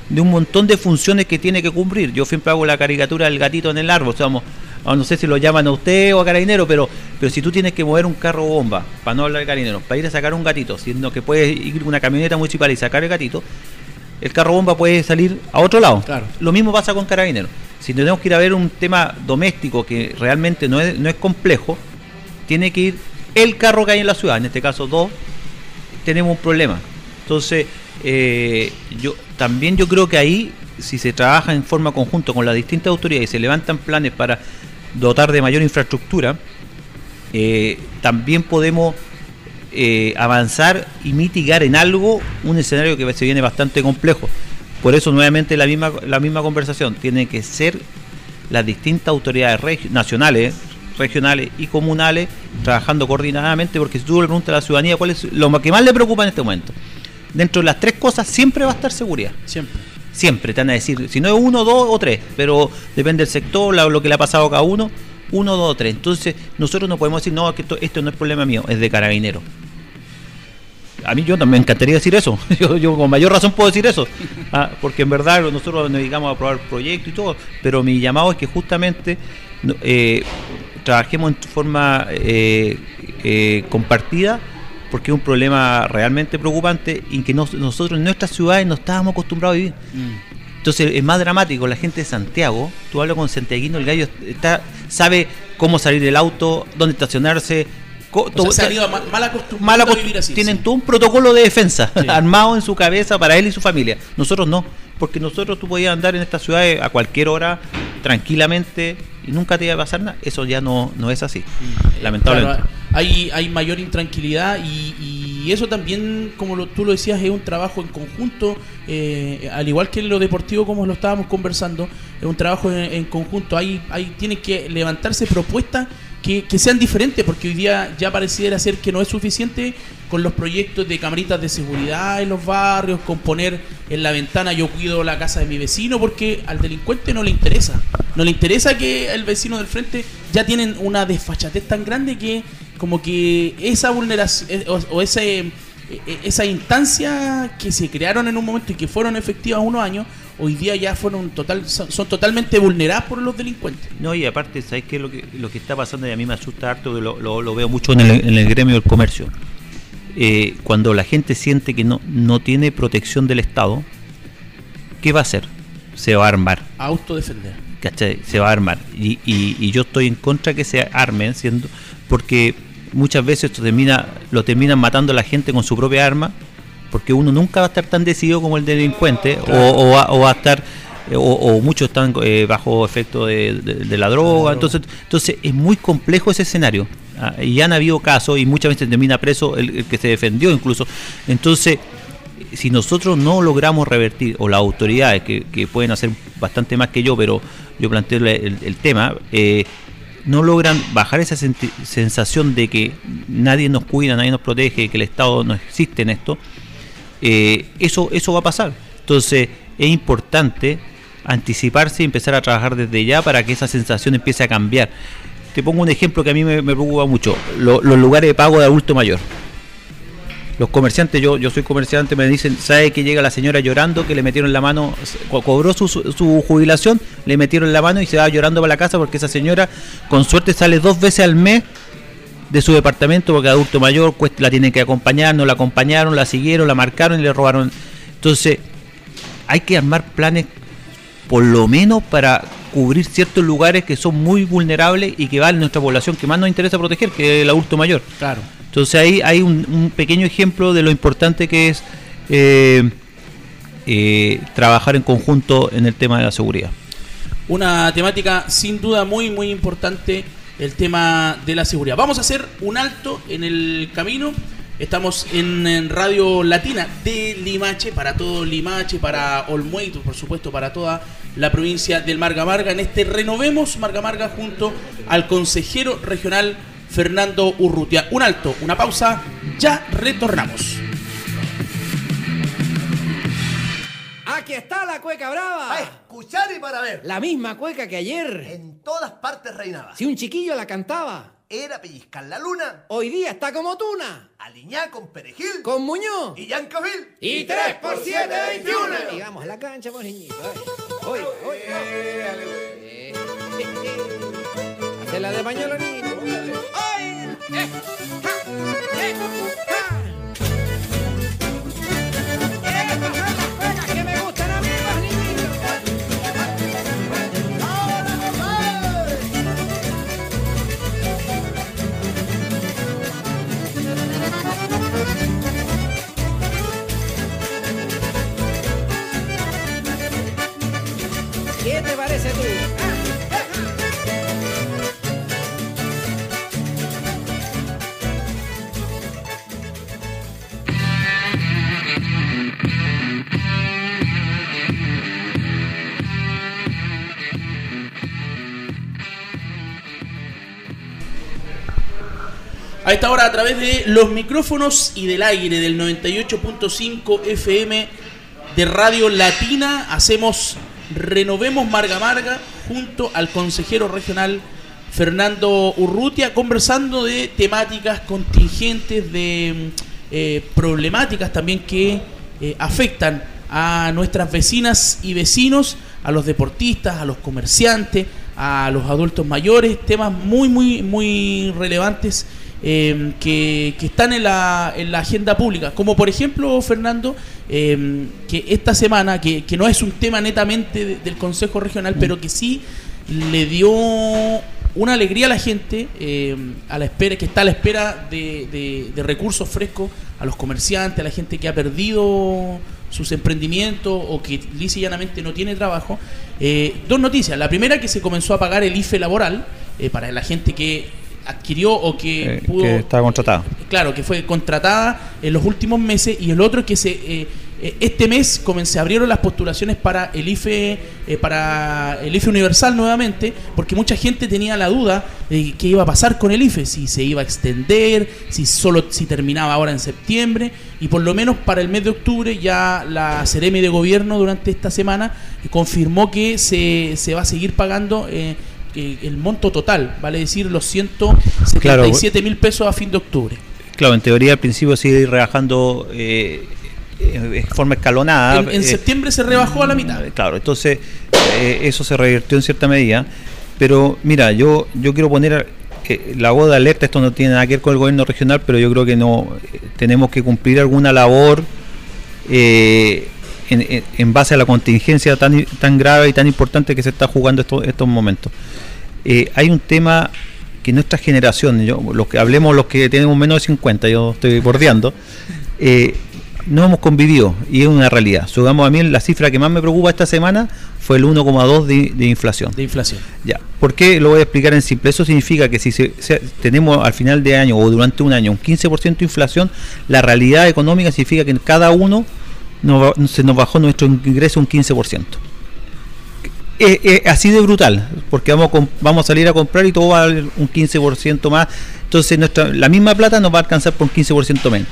de un montón de funciones que tiene que cumplir. Yo siempre hago la caricatura del gatito en el árbol. O sea, vamos, o no sé si lo llaman a usted o a carabinero, pero, pero si tú tienes que mover un carro bomba, para no hablar de carabinero, para ir a sacar un gatito, siendo que puedes ir una camioneta municipal y sacar el gatito, el carro bomba puede salir a otro lado. Claro. Lo mismo pasa con carabineros. Si tenemos que ir a ver un tema doméstico que realmente no es, no es complejo, tiene que ir el carro que hay en la ciudad, en este caso dos, tenemos un problema. Entonces, eh, yo también yo creo que ahí, si se trabaja en forma conjunta con las distintas autoridades y se levantan planes para dotar de mayor infraestructura, eh, también podemos eh, avanzar y mitigar en algo un escenario que se viene bastante complejo. Por eso nuevamente la misma, la misma conversación, tiene que ser las distintas autoridades regi- nacionales, regionales y comunales trabajando coordinadamente, porque si tú le preguntas a la ciudadanía cuál es lo que más le preocupa en este momento, dentro de las tres cosas siempre va a estar seguridad. Siempre. Siempre te van a decir, si no es uno, dos o tres, pero depende del sector, lo que le ha pasado a cada uno, uno, dos o tres. Entonces, nosotros no podemos decir, no, que esto, esto no es problema mío, es de carabinero. A mí yo también me encantaría decir eso. <laughs> Yo, con mayor razón puedo decir eso. Ah, porque en verdad nosotros nos dedicamos a aprobar proyectos y todo. Pero mi llamado es que justamente eh, trabajemos en forma eh, eh, compartida porque es un problema realmente preocupante y que nos- nosotros en nuestras ciudades no estábamos acostumbrados a vivir. Entonces es más dramático, la gente de Santiago, tú hablas con Santiaguino, el gallo está, sabe cómo salir del auto, dónde estacionarse. co- O sea, se mal mal a vivir así. tienen sí. todo un protocolo de defensa Sí. <laughs> armado en su cabeza para él y su familia. Nosotros no, porque nosotros tú podías andar en estas ciudades a cualquier hora tranquilamente y nunca te iba a pasar nada. Eso ya no, no es así, lamentablemente. Claro, hay, hay mayor intranquilidad y, y eso también, como lo- tú lo decías, es un trabajo en conjunto, eh, al igual que en lo deportivo como lo estábamos conversando, es un trabajo en, en conjunto. Hay, hay, tienen que levantarse propuestas que, que sean diferentes, porque hoy día ya pareciera ser que no es suficiente con los proyectos de camaritas de seguridad en los barrios, con poner en la ventana yo cuido la casa de mi vecino, porque al delincuente no le interesa. No le interesa que el vecino del frente ya tienen una desfachatez tan grande que como que esa vulneración eh, o, o eh, esa instancia que se crearon en un momento y que fueron efectivas unos años, hoy día ya fueron total son, son totalmente vulneradas por los delincuentes. No, y aparte, ¿sabes qué? Lo que, lo que está pasando y a mí me asusta harto, que lo, lo- veo mucho en el gremio del comercio. Eh, cuando la gente siente que no, no tiene protección del Estado, ¿qué va a hacer? Se va a armar. Autodefender. ¿cachai? Se va a armar. Y, y- y yo estoy en contra que se armen, siendo, porque muchas veces esto termina, lo terminan matando a la gente con su propia arma, porque uno nunca va a estar tan decidido como el delincuente, o, o va, o va a estar, eh, o, o muchos están eh, bajo efecto de, de- de la droga, entonces, entonces es muy complejo ese escenario. Ah, y han habido casos y muchas veces termina preso el, que se defendió incluso. Entonces, si nosotros no logramos revertir, o las autoridades que, pueden hacer bastante más que yo, pero yo planteo el, tema, eh, no logran bajar esa sensación de que nadie nos cuida, nadie nos protege, que el Estado no existe en esto, eh, eso, eso va a pasar. Entonces es importante anticiparse y empezar a trabajar desde ya para que esa sensación empiece a cambiar. Te pongo un ejemplo que a mí me, me preocupa mucho, lo- los lugares de pago de adulto mayor. Los comerciantes, yo, yo soy comerciante, me dicen, ¿sabe que llega la señora llorando que le metieron la mano, co- cobró su, su- su jubilación, le metieron la mano y se va llorando para la casa porque esa señora con suerte sale dos veces al mes de su departamento porque adulto mayor cuesta- la tienen que acompañar, no la acompañaron, la siguieron, la marcaron y le robaron. Entonces, hay que armar planes por lo menos para cubrir ciertos lugares que son muy vulnerables y que vale nuestra población que más nos interesa proteger, que es el adulto mayor. Claro. Entonces ahí hay un, un pequeño ejemplo de lo importante que es eh, eh, trabajar en conjunto en el tema de la seguridad. Una temática sin duda muy muy importante, el tema de la seguridad. Vamos a hacer un alto en el camino. Estamos en, en Radio Latina de Limache, para todo Limache, para Olmueito, por supuesto, para toda la provincia del Marga Marga, en este Renovemos Marga Marga junto al consejero regional Fernando Urrutia. Un alto, una pausa, ya retornamos. Aquí está la cueca brava. A escuchar y para ver. La misma cueca que ayer. En todas partes reinaba. Si un chiquillo la cantaba, Era pellizcar la luna, hoy día está como tuna. aliñá con perejil Con Muñoz. y Yancavil. Y 3 por 7, 21. Llegamos a la cancha, pues niñito. Oye, oye. Se la de pañuelo niño. ¡Ay! ¡Eh! ¡Ja! ¡Eh! ¡Ja! A esta hora, a través de los micrófonos y del aire del 98.5 FM de Radio Latina, hacemos Renovemos Marga Marga junto al consejero regional Fernando Urrutia, conversando de temáticas contingentes, de eh, problemáticas también que eh, afectan a nuestras vecinas y vecinos, a los deportistas, a los comerciantes, a los adultos mayores, temas muy, muy, muy relevantes eh, que, que están en la, en la agenda pública. Como por ejemplo, Fernando, eh, que esta semana, que, que no es un tema netamente de- del Consejo Regional, pero que sí le dio una alegría a la gente eh, a la espera que está a la espera de, de- de recursos frescos a los comerciantes, a la gente que ha perdido sus emprendimientos o que lisa y llanamente no tiene trabajo. Eh, dos noticias. La primera que se comenzó a pagar el IFE laboral eh, para la gente que adquirió o que Eh, pudo que está contratada. claro, que fue contratada en los últimos meses y el otro es que se eh, eh, este mes se abrieron las postulaciones para el IFE eh, para el IFE universal nuevamente porque mucha gente tenía la duda de qué iba a pasar con el IFE si se iba a extender si solo si terminaba ahora en septiembre y por lo menos para el mes de octubre ya la Ceremi de gobierno durante esta semana confirmó que se, se va a seguir pagando eh, eh, el monto total, vale decir los 177 mil pesos a fin de octubre. Claro, en teoría al principio se iba rebajando eh, eh, de forma escalonada. En, en eh, septiembre se rebajó a la mitad. Claro, entonces eh, eso se revirtió en cierta medida. Pero mira, yo, yo quiero poner eh, la voz de alerta, esto no tiene nada que ver con el gobierno regional, pero yo creo que no eh, tenemos que cumplir alguna labor eh, en, base a la contingencia tan, tan grave y tan importante que se está jugando estos, estos momentos. Eh, hay un tema que nuestra generación, yo, los que hablemos los que tenemos menos de 50, yo estoy bordeando, eh, no hemos convivido y es una realidad. Subamos a mí la cifra que más me preocupa esta semana fue el 1,2 de, de inflación. De inflación. Ya, ¿por qué lo voy a explicar en simple? Eso significa que si se- se- tenemos al final de año o durante un año un 15% de inflación, la realidad económica significa que en cada uno se nos bajó nuestro ingreso un 15%. Es, es así de brutal, porque vamos a, vamos a salir a comprar y todo va a valer un 15% más. Entonces nuestra, la misma plata nos va a alcanzar por un 15% menos.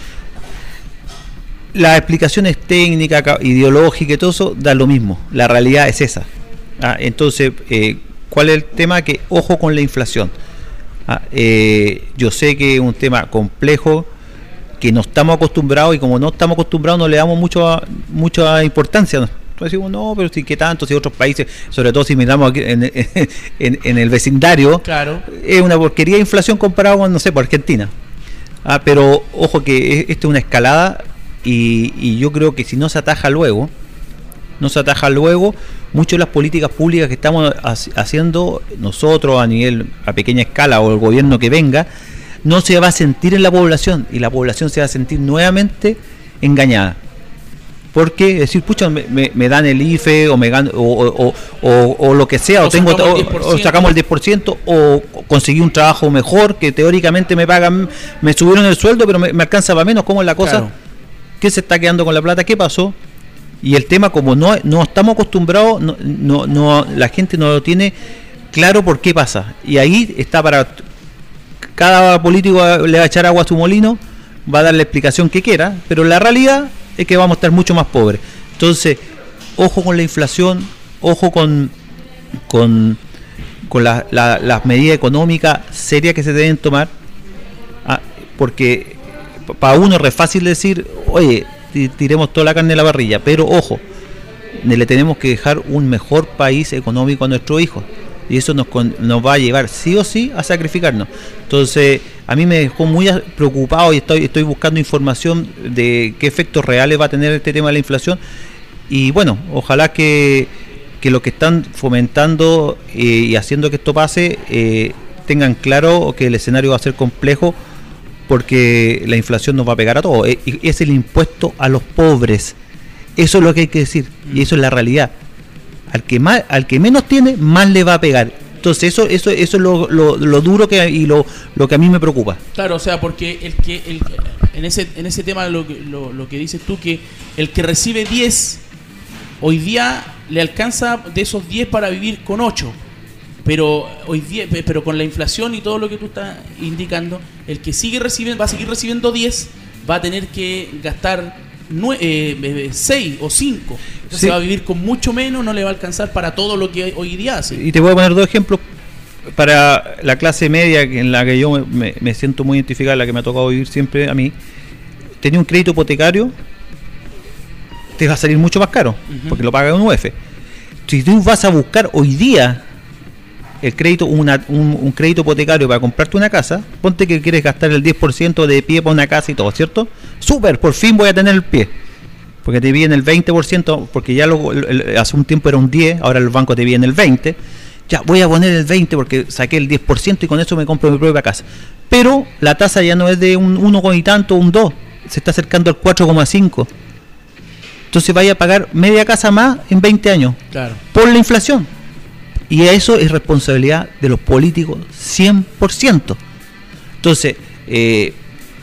Las explicaciones técnicas, ca- ideológicas y todo eso da lo mismo. La realidad es esa. Ah, entonces, eh, ¿cuál es el tema? Que ojo con la inflación. Ah, eh, yo sé que es un tema complejo, que no estamos acostumbrados y como no estamos acostumbrados no le damos mucho mucha importancia. Entonces decimos, no, pero sí, ¿qué tanto? Si otros países, sobre todo si miramos aquí en, <laughs> en- en el vecindario, Claro. es una porquería de inflación comparado con, no sé, por Argentina. Ah, pero ojo que es- esto es una escalada y, y yo creo que si no se ataja luego, no se ataja luego, muchas de las políticas públicas que estamos haci- haciendo nosotros a nivel, a pequeña escala o el gobierno que venga, no se va a sentir en la población y la población se va a sentir nuevamente engañada. Porque decir, pucha, me, me- me dan el IFE o me gan- o, o- o- o lo que sea, o, O tengo sacamos el o- 10%. o sacamos el 10% o conseguí un trabajo mejor que teóricamente me pagan, me subieron el sueldo, pero me, me alcanza para menos, ¿cómo es la cosa? Claro. ¿Qué se está quedando con la plata? ¿Qué pasó? Y el tema, como no, no estamos acostumbrados, no, no, no- la gente no lo tiene claro por qué pasa. Y ahí está para. Cada político le va a echar agua a su molino, va a dar la explicación que quiera, pero la realidad es que vamos a estar mucho más pobres. Entonces, ojo con la inflación, ojo con, con, con la- la- las medidas económicas serias que se deben tomar, ah, porque para uno es re fácil decir, oye, ti- tiremos toda la carne de la parrilla, pero ojo, le tenemos que dejar un mejor país económico a nuestros hijos. Y eso nos, nos va a llevar sí o sí a sacrificarnos. Entonces, a mí me dejó muy preocupado y estoy, estoy buscando información de qué efectos reales va a tener este tema de la inflación. Y bueno, ojalá que, que los que están fomentando eh, y haciendo que esto pase eh, tengan claro que el escenario va a ser complejo porque la inflación nos va a pegar a todos. Y Es el impuesto a los pobres. Eso es lo que hay que decir. Y eso es la realidad. Al que más, al que menos tiene, más le va a pegar. Entonces eso, eso, eso es lo, lo- lo duro que y lo, lo que a mí me preocupa. Claro, o sea, porque el que el, en ese en ese tema lo, lo, que dices tú que el que recibe 10 hoy día le alcanza de esos 10 para vivir con 8. Pero hoy día pe- pero con la inflación y todo lo que tú estás indicando, el que sigue recibiendo va a seguir recibiendo 10 va a tener que gastar 6 o 5. Entonces Sí. va a vivir con mucho menos, no le va a alcanzar para todo lo que hoy día hace. Y te voy a poner dos ejemplos para la clase media en la que yo me, siento muy identificada, la que me ha tocado vivir siempre a mí. Tenía un crédito hipotecario, te va a salir mucho más caro, porque lo paga un UF. Si tú vas a buscar hoy día el crédito, una- un, un crédito hipotecario para comprarte una casa, ponte que quieres gastar el 10% de pie para una casa y todo, ¿cierto? Súper, por fin voy a tener el pie. Porque te viene el 20%, porque ya lo- el- hace un tiempo era un 10, ahora el banco te viene el 20. Ya, voy a poner el 20 porque saqué el 10% y con eso me compro mi propia casa. Pero la tasa ya no es de un 1 y tanto, un 2, se está acercando al 4,5. Entonces vaya a pagar media casa más en 20 años Claro. por la inflación. Y eso es responsabilidad de los políticos 100%. Entonces, eh,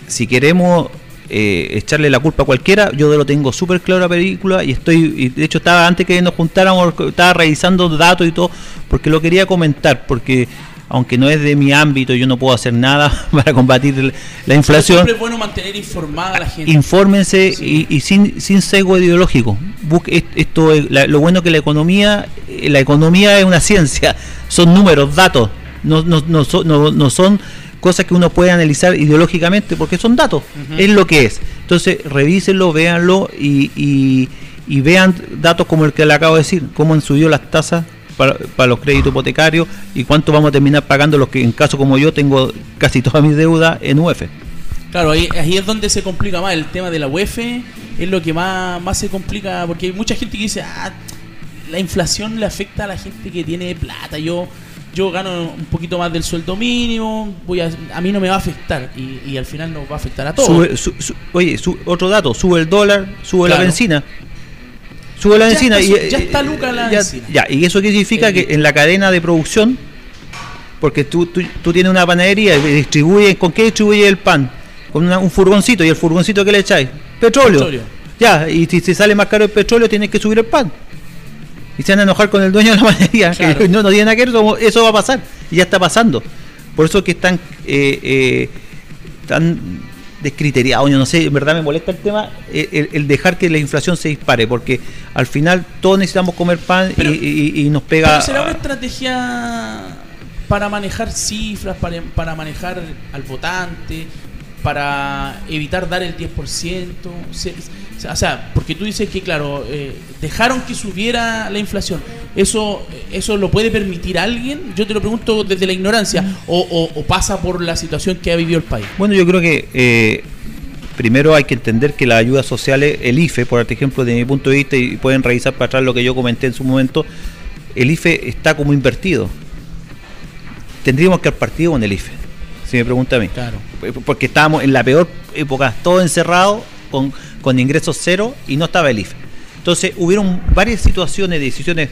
si queremos eh, echarle la culpa a cualquiera, yo lo tengo súper claro la película y estoy, y de hecho estaba antes que nos juntáramos, estaba revisando datos y todo, porque lo quería comentar, porque aunque no es de mi ámbito, yo no puedo hacer nada <laughs> para combatir la inflación. siempre es bueno mantener informada a la gente. Infórmense Sí. y, y sin, sin sesgo ideológico. Busque est- esto es- la- lo bueno que la economía, eh, la economía es una ciencia, son números, datos, no, no, no, son, no, no son cosas que uno puede analizar ideológicamente porque son datos, es lo que es. Entonces revísenlo, véanlo y, y, y vean datos como el que le acabo de decir, cómo han subido las tasas para, para los créditos hipotecarios y cuánto vamos a terminar pagando los que en caso como yo tengo casi toda mi deuda en UF. Claro, ahí, ahí es donde se complica más. El tema de la UEF es lo que más, más se complica porque hay mucha gente que dice, ah, la inflación le afecta a la gente que tiene plata. Yo yo gano un poquito más del sueldo mínimo, voy a, a mí no me va a afectar y, y al final nos va a afectar a todos. Sube- su- su- oye, su- otro dato, sube el dólar, sube Claro. la benzina. Sube la está y eh, ya está Luca la ya, ya, y eso qué significa El que en la cadena de producción porque tú, tú, tú tienes una panadería y distribuyes, ¿con qué distribuyes el pan? Con una- un furgoncito, ¿y el furgoncito qué le echáis? Petróleo. Petróleo. Ya, y si se sale más caro el petróleo, tienes que subir el pan. Y se van a enojar con el dueño de la <laughs> panadería. Claro. que no, no tiene nada que ver, eso, eso va a pasar. Y ya está pasando. Por eso es que están eh, eh, tan descriteriados, yo no sé, en verdad me molesta el tema, eh, el, el dejar que la inflación se dispare, porque al final todos necesitamos comer pan y- y, y nos pega... Pero será una estrategia para manejar cifras, para, para manejar al votante, para evitar dar el 10%. Se- se- o sea, porque tú dices que, claro, eh, dejaron que subiera la inflación. ¿Eso, ¿Eso lo puede permitir alguien? Yo te lo pregunto desde la ignorancia. ¿O, pasa por la situación que ha vivido el país? Bueno, yo creo que eh, primero hay que entender que las ayudas sociales, el IFE, por ejemplo, desde mi punto de vista, y pueden revisar para atrás lo que yo comenté en su momento, el IFE está como invertido. Tendríamos que haber partido con el IFE, si me pregunta a mí. Claro. Porque estábamos en la peor época, todo encerrado, con, con ingresos cero, y no estaba el IFE. Entonces, hubieron varias situaciones, decisiones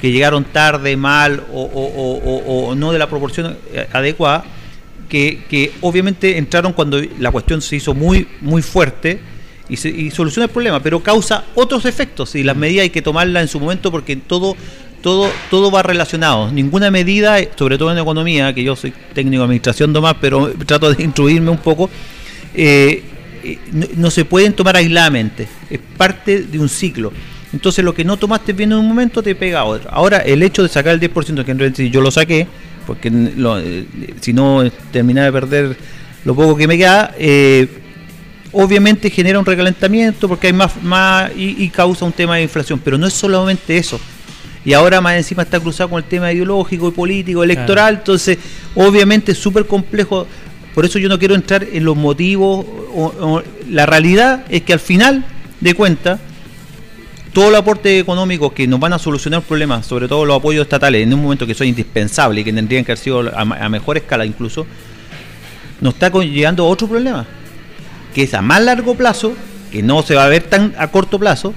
que llegaron tarde, mal, o, o- o- o- o no de la proporción eh, adecuada, que, que obviamente entraron cuando la cuestión se hizo muy, muy fuerte y, se, y soluciona el problema, pero causa otros efectos y las medidas hay que tomarlas en su momento porque todo, todo, todo va relacionado. Ninguna medida, sobre todo en economía, que yo soy técnico de administración nomás, pero trato de instruirme un poco, eh, eh, no, se pueden tomar aisladamente, es parte de un ciclo. Entonces lo que no tomaste bien en un momento te pega a otro. Ahora el hecho de sacar el 10%, que en realidad yo lo saqué, porque eh, si no terminaba de perder lo poco que me queda, obviamente genera un recalentamiento porque hay más, y causa un tema de inflación, pero no es solamente eso. Y ahora más encima está cruzado con el tema ideológico y político, electoral, entonces obviamente es súper complejo, por eso yo no quiero entrar en los motivos, o- o- la realidad es que al final de cuentas, todo el aporte económico que nos van a solucionar problemas, sobre todo los apoyos estatales, en un momento que son indispensables y que tendrían que haber sido a, a mejor escala incluso, nos está llegando a otro problema, que es a más largo plazo, que no se va a ver tan a corto plazo,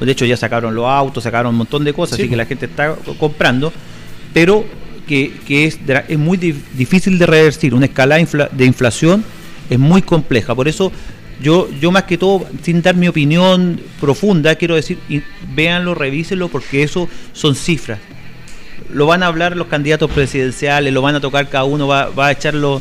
de hecho ya sacaron los autos, sacaron un montón de cosas, Sí, así que la gente está co- comprando, pero que, que es, es muy dif- difícil de revertir, una escala infla- de inflación es muy compleja, por eso yo, yo más que todo, sin dar mi opinión profunda, quiero decir, y véanlo, revísenlo, porque eso son cifras. Lo van a hablar los candidatos presidenciales, lo van a tocar cada uno, va, va a echarlo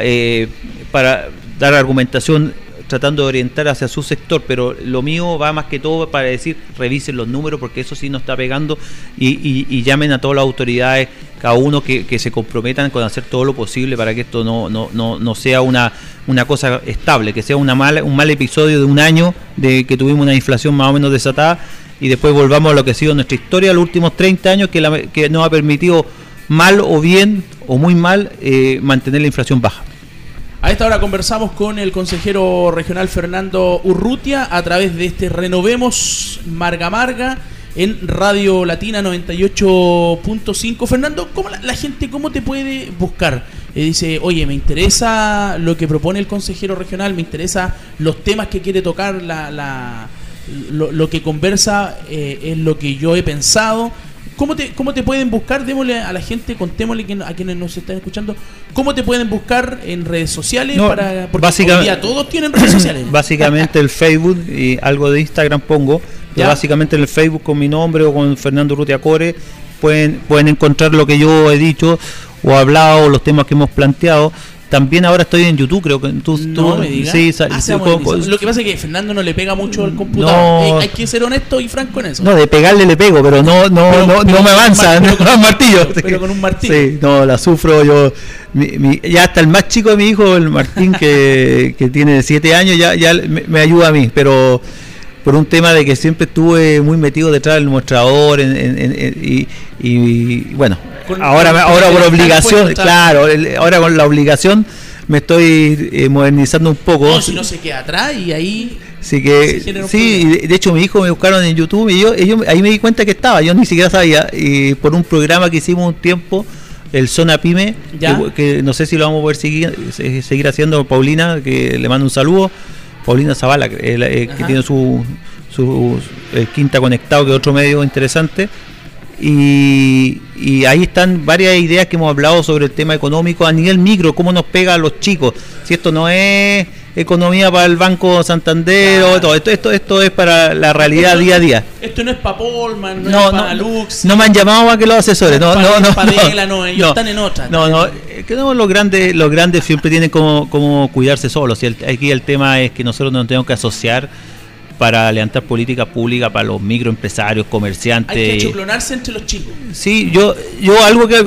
eh, para dar argumentación tratando de orientar hacia su sector, pero lo mío va más que todo para decir, revisen los números, porque eso sí nos está pegando y, llamen a todas las autoridades, cada uno que, se comprometan con hacer todo lo posible para que esto no, no, no, no sea una, una cosa estable, que sea una mala, un mal episodio de un año de que tuvimos una inflación más o menos desatada y después volvamos a lo que ha sido nuestra historia los últimos 30 años que, la- que nos ha permitido mal o bien o muy mal eh, mantener la inflación baja. A esta hora conversamos con el consejero regional Fernando Urrutia a través de este Renovemos Marga Marga en Radio Latina 98.5. Fernando, ¿cómo la, la gente cómo te puede buscar? Eh, dice, oye, me interesa lo que propone el consejero regional, me interesa los temas que quiere tocar, la, la- lo, que conversa eh, es lo que yo he pensado. ¿Cómo te, ¿Cómo te pueden buscar? Démosle a la gente, contémosle que- a quienes nos están escuchando, ¿cómo te pueden buscar en redes sociales? No, para, porque básica- hoy día todos tienen redes sociales. <coughs> Básicamente el Facebook y algo de Instagram pongo. Ya. básicamente en el Facebook con mi nombre o con Fernando Rutia Core pueden, pueden encontrar lo que yo he dicho o hablado, los temas que hemos planteado. También ahora estoy en YouTube, creo que tú, No tú- me digas. sí, sal- Ah, sí, Lo que pasa es que Fernando no le pega mucho al computador. No. Hay que ser honesto y franco en eso. No, de pegarle le pego, pero no no Pero- no, pero no me avanza, un no con- con martillo. pero con un martillo. Sí, no, la sufro yo. Mi- mi- ya hasta el más chico de mi hijo, el Martín, que, que tiene siete años, ya, ya me, me ayuda a mí, pero por un tema de que siempre estuve muy metido detrás del mostrador en- en- en- en- y, y, bueno, Con- ahora, con- ahora por obligación, claro, el- ahora con la obligación me estoy eh, modernizando un poco. No, si no se queda atrás y ahí Así que sí, de, de hecho mi hijo me buscaron en YouTube y yo, ellos, ahí me di cuenta que estaba, yo ni siquiera sabía, y por un programa que hicimos un tiempo, el Zona Pyme, que, que no sé si lo vamos a poder seguir, se- seguir haciendo, Paulina, que le mando un saludo, Paulina Zavala, que, eh, eh, que tiene su, su eh, Quinta Conectado, que es otro medio interesante. Y, y ahí están varias ideas que hemos hablado sobre el tema económico a nivel micro, cómo nos pega a los chicos. Si esto no es economía para el Banco Santander Claro. o todo, esto, esto, esto es para la realidad Esto- día a día. Esto no es para Polman, no, No, es para no, Lux. no me han llamado a que los asesores. No, no, no. Padela, no, ellos están en otra. No, no, eh, que no, los grandes, los grandes siempre tienen como, como cuidarse solos. Y el- aquí el tema es que nosotros nos tenemos que asociar para levantar políticas públicas para los microempresarios, comerciantes. Hay que choclonarse entre los chicos. Sí, yo, yo algo que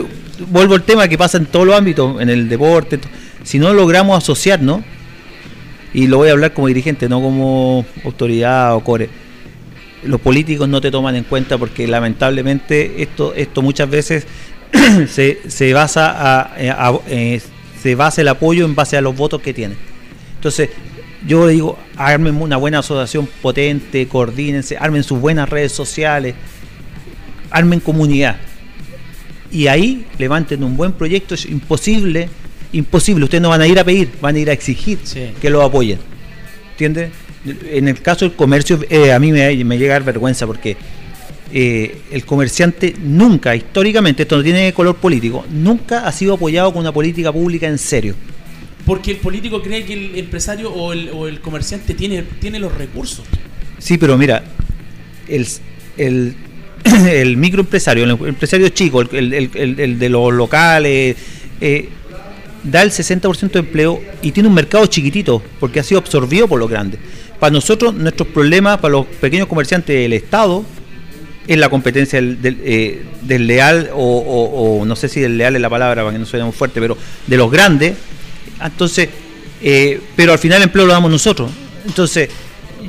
vuelvo al tema que pasa en todos los ámbitos, en el deporte, si no logramos asociarnos, y lo voy a hablar como dirigente, no como autoridad o core, los políticos no te toman en cuenta porque lamentablemente esto, esto muchas veces <clears throat> se, se basa a, a- eh, se basa el apoyo en base a los votos que tienen. Entonces, yo digo, armen una buena asociación potente, coordínense, armen sus buenas redes sociales, armen comunidad. Y ahí levanten un buen proyecto, es imposible, imposible, ustedes no van a ir a pedir, van a ir a exigir Sí. que lo apoyen. ¿Entiendes? En el caso del comercio, eh, a mí me, me llega a dar vergüenza porque eh, el comerciante nunca, históricamente, esto no tiene color político, nunca ha sido apoyado con una política pública en serio. Porque el político cree que el empresario o el, o el comerciante tiene, tiene los recursos. Sí, pero mira, el, el, <clears throat> el microempresario, el empresario chico, el, el- el- el de los locales, eh, da el 60% de empleo y tiene un mercado chiquitito porque ha sido absorbido por los grandes. Para nosotros, nuestros problemas, para los pequeños comerciantes del Estado, es la competencia del, eh, o, no sé si del leal es la palabra para que no suene muy fuerte, pero de los grandes. Entonces, eh, pero al final el empleo lo damos nosotros. Entonces,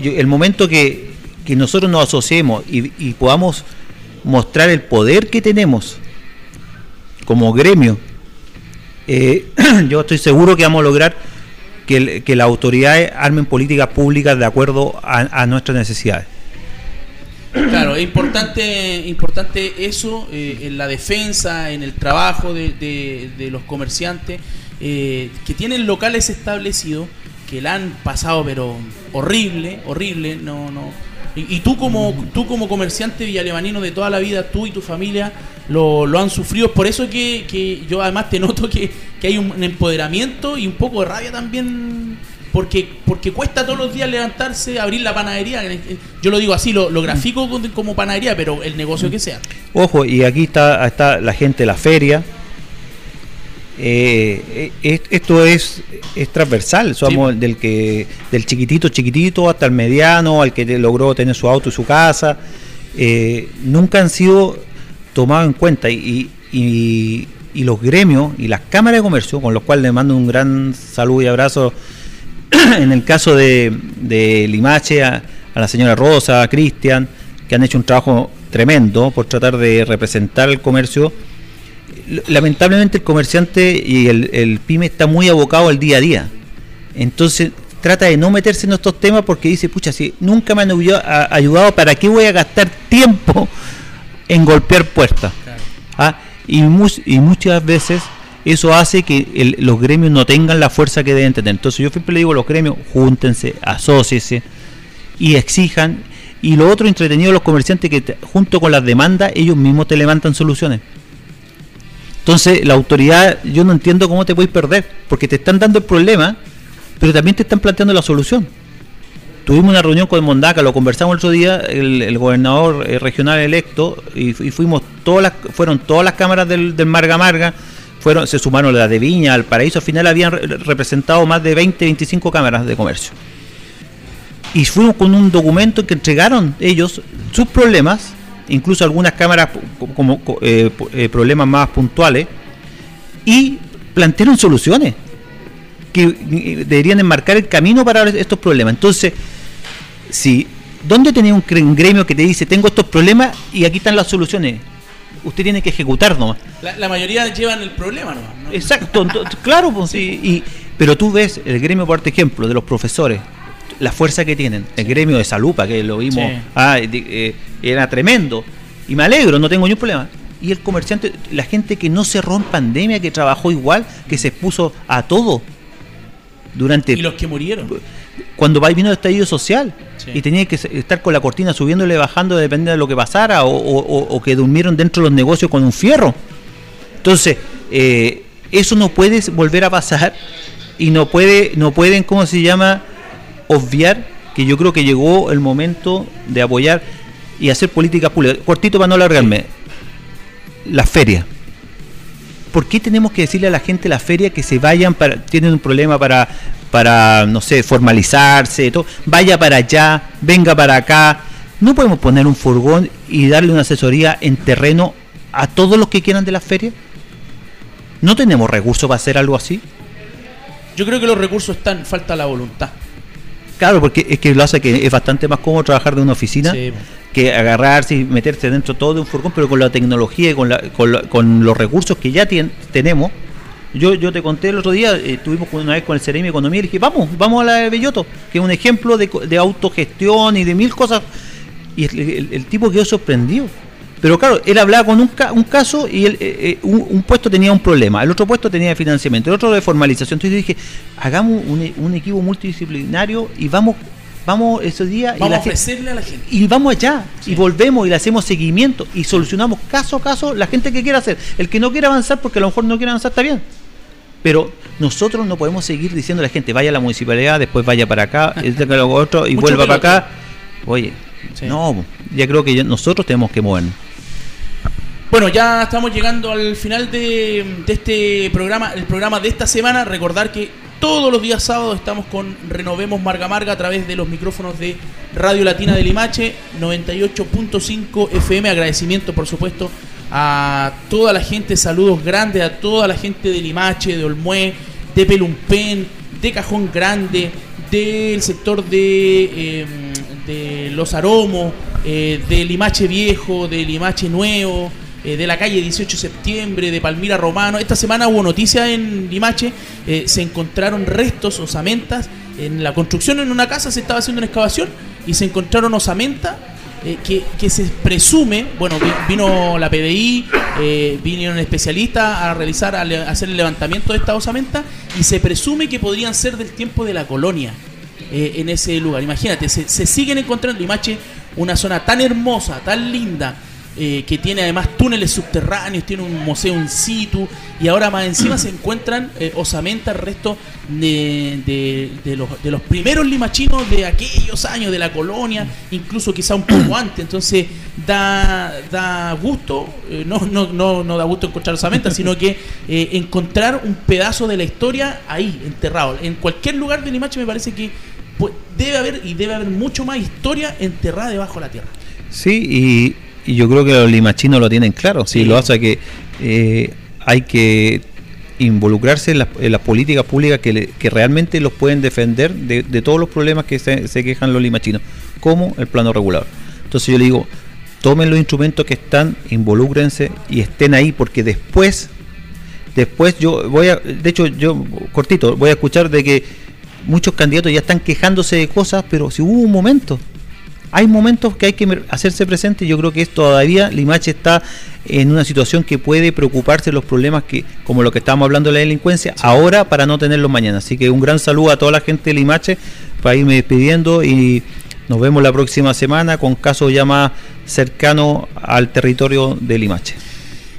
el momento que, nosotros nos asociemos y podamos mostrar el poder que tenemos como gremio, eh, <clears throat> yo estoy seguro que vamos a lograr que, que las autoridades armen políticas públicas de acuerdo a, nuestras necesidades. Claro, es importante, importante eso eh, en la defensa, en el trabajo de, los comerciantes eh, que tienen locales establecidos, que la han pasado pero horrible, horrible, no, no. Y, y tú como tú como comerciante villalemanino de toda la vida, tú y tu familia lo, lo han sufrido. Es por eso que, que yo además te noto que, que hay un empoderamiento y un poco de rabia también porque porque cuesta todos los días levantarse, abrir la panadería. Yo lo digo así, lo, lo grafico como panadería, pero el negocio que sea. Ojo, y aquí está, está la gente de la feria. Eh, eh, es- esto es, es transversal, somos del que del chiquitito chiquitito hasta el mediano, al que logró tener su auto y su casa, eh, nunca han sido tomados en cuenta y, y- los gremios y las cámaras de comercio, con los cuales le mando un gran saludo y abrazo <clears throat> en el caso de, Limache, a, la señora Rosa, a Cristian, que han hecho un trabajo tremendo por tratar de representar el comercio. Lamentablemente el comerciante y el, pyme está muy abocado al día a día. Entonces trata de no meterse en estos temas porque dice, pucha, si nunca me han ayudado, ¿para qué voy a gastar tiempo en golpear puertas? Ah, y, y muchas veces eso hace que el- los gremios no tengan la fuerza que deben tener. Entonces yo siempre le digo a los gremios, júntense, asóciense y exijan. Y lo otro entretenido de los comerciantes que te- junto con las demandas ellos mismos te levantan soluciones. Entonces la autoridad, yo no entiendo cómo te puedes perder, porque te están dando el problema, pero también te están planteando la solución. Tuvimos una reunión con Mondaca, lo conversamos el otro día, el, el gobernador eh, regional electo, y, fu- y fuimos todas las, fueron todas las cámaras del, del Marga Marga, fueron, se sumaron las de Viña, al Paraíso, al final habían re- representado más de 20, 25 cámaras de comercio. Y fuimos con un documento que entregaron ellos sus problemas, incluso algunas cámaras como co- eh, eh, problemas más puntuales, y plantearon soluciones que deberían enmarcar el camino para estos problemas. Entonces, si ¿dónde tenía un gremio que te dice tengo estos problemas y aquí están las soluciones? Usted tiene que ejecutar nomás. La, la mayoría llevan el problema, ¿no? ¿no? Exacto, claro, pues, sí, y, pero tú ves el gremio, por ejemplo, de los profesores, la fuerza que tienen, el gremio de Salupa, que lo vimos, Sí. ah, eh, era tremendo, y me alegro, no tengo ningún problema. Y el comerciante, la gente que no cerró en pandemia, que trabajó igual, que se expuso a todo durante Y los que murieron. Cuando va y vino el estallido social Sí. y tenía que estar con la cortina subiéndole y bajando dependiendo de lo que pasara o, o- o- o que durmieron dentro de los negocios con un fierro. Entonces, eh, eso no puede volver a pasar y no puede no pueden, ¿cómo se llama?, obviar que yo creo que llegó el momento de apoyar y hacer políticas públicas. Cortito para no alargarme. Las ferias. ¿Por qué tenemos que decirle a la gente de la feria que se vayan para tienen un problema para para no sé, formalizarse, todo, vaya para allá, venga para acá? No podemos poner un furgón y darle una asesoría en terreno a todos los que quieran de la feria. ¿No tenemos recursos para hacer algo así? Yo creo que los recursos están, falta la voluntad. Claro, porque es que lo hace que es bastante más cómodo trabajar de una oficina Sí. que agarrarse y meterse dentro todo de un furgón, pero con la tecnología y con, la- con, la- con los recursos que ya tien- tenemos. Yo, yo te conté el otro día, eh, estuvimos con- una vez con el de Economía y dije, vamos, vamos a la de Belloto, que es un ejemplo de, de autogestión y de mil cosas. Y el, el- el tipo quedó sorprendido. Pero claro, él hablaba con un, ca- un caso y él, eh, eh, un, un puesto tenía un problema, el otro puesto tenía financiamiento, el otro de formalización. Entonces yo dije, hagamos un, un equipo multidisciplinario y vamos, vamos esos días y Vamos la a ofrecerle a la gente. y vamos allá Sí. y volvemos y le hacemos seguimiento y solucionamos caso a caso la gente que quiera hacer. El que no quiera avanzar, porque a lo mejor no quiere avanzar, está bien. Pero nosotros no podemos seguir diciendo a la gente, vaya a la municipalidad, después vaya para acá, <laughs> este que lo otro, y Mucho vuelva para acá. Oye, Sí. no, ya creo que ya nosotros tenemos que movernos. Bueno, ya estamos llegando al final de, de este programa, el programa de esta semana. Recordar que todos los días sábados estamos con Renovemos Marga Marga a través de los micrófonos de Radio Latina de Limache, 98.5 FM. Agradecimiento, por supuesto, a toda la gente, saludos grandes a toda la gente de Limache, de Olmué, de Pelumpén, de Cajón Grande, del sector de, eh, de Los Aromos, eh, de Limache Viejo, de Limache Nuevo, eh, de la calle 18 de septiembre, de Palmira Romano. Esta semana hubo noticia en Limache, eh, se encontraron restos, osamentas, en la construcción en una casa se estaba haciendo una excavación y se encontraron osamentas eh, que, que se presume, bueno, vi- vino la PDI, vinieron especialistas a realizar, a, le- hacer el levantamiento de esta osamenta y se presume que podrían ser del tiempo de la colonia en ese lugar. Imagínate, se, se siguen encontrando Limache, una zona tan hermosa, tan linda, eh, que tiene además túneles subterráneos, tiene un museo in situ, y ahora más encima se <clears throat> encuentran eh, osamentas, restos de, de- de los, de los primeros limachinos de aquellos años, de la colonia, incluso quizá un poco <clears throat> antes. Entonces da, da gusto, eh, no, no, no, no da gusto encontrar osamentas, sino que eh, encontrar un pedazo de la historia ahí, enterrado. En cualquier lugar de Limache me parece que pues, debe haber y debe haber mucho más historia enterrada debajo de la tierra. Sí, y, y yo creo que los limachinos lo tienen claro. Sí, Sí. lo hace que eh, hay que involucrarse en las, en las políticas públicas que, le- que realmente los pueden defender de, de todos los problemas que se, se quejan los limachinos, como el plano regulador. Entonces yo le digo, tomen los instrumentos que están, involúcrense y estén ahí, porque después, después yo voy a, de hecho yo, cortito, voy a escuchar de que muchos candidatos ya están quejándose de cosas, pero si hubo un momento, hay momentos que hay que hacerse presente y yo creo que es todavía Limache está en una situación que puede preocuparse de los problemas que como lo que estábamos hablando de la delincuencia ahora para no tenerlos mañana. Así que un gran saludo a toda la gente de Limache para irme despidiendo y nos vemos la próxima semana con casos ya más cercanos al territorio de Limache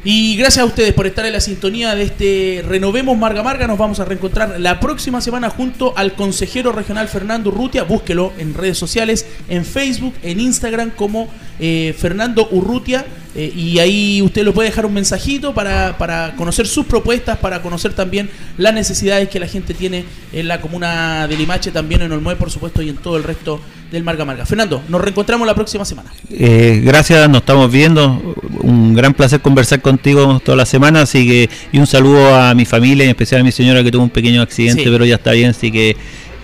Y gracias a ustedes por estar en la sintonía de este Renovemos Marga Marga. Nos vamos a reencontrar la próxima semana junto al consejero regional Fernando Urrutia. Búsquelo en redes sociales, en Facebook, en Instagram como eh, Fernando Urrutia. eh, y ahí usted lo puede dejar un mensajito para, para conocer sus propuestas, para conocer también las necesidades que la gente tiene en la comuna de Limache, también en Olmué, por supuesto, y en todo el resto del Marga Marga. Fernando, nos reencontramos la próxima semana. Eh, gracias, nos estamos viendo. Un gran placer conversar contigo toda la semana. Así que, y un saludo a mi familia, en especial a mi señora que tuvo un pequeño accidente, Sí. pero ya está bien. Así que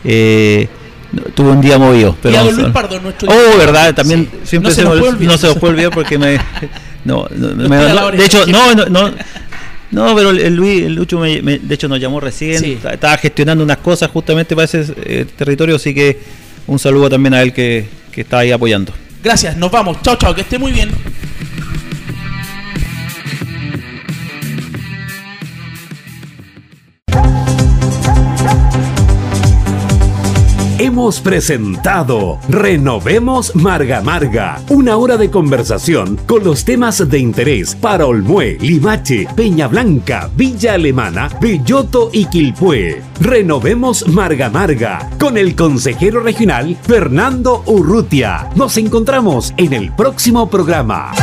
eh, tuve un día movido. Pero y a don un Luis Pardo, nuestro Oh, verdad, también Sí. siempre No se nos puede no se nos puede olvidar porque me. <laughs> No, no, me- no, de hecho, no, no, no. No, pero el, Luis, el Lucho, me, me- de hecho, nos llamó recién. Sí. Estaba gestionando unas cosas justamente para ese eh, territorio. Así que un saludo también a él que, que está ahí apoyando. Gracias, nos vamos. Chao, chao, que esté muy bien. Hemos presentado Renovemos Marga Marga, una hora de conversación con los temas de interés para Olmué, Limache, Peña Blanca, Villa Alemana, Belloto y Quilpué. Renovemos Marga Marga con el consejero regional Fernando Urrutia. Nos encontramos en el próximo programa.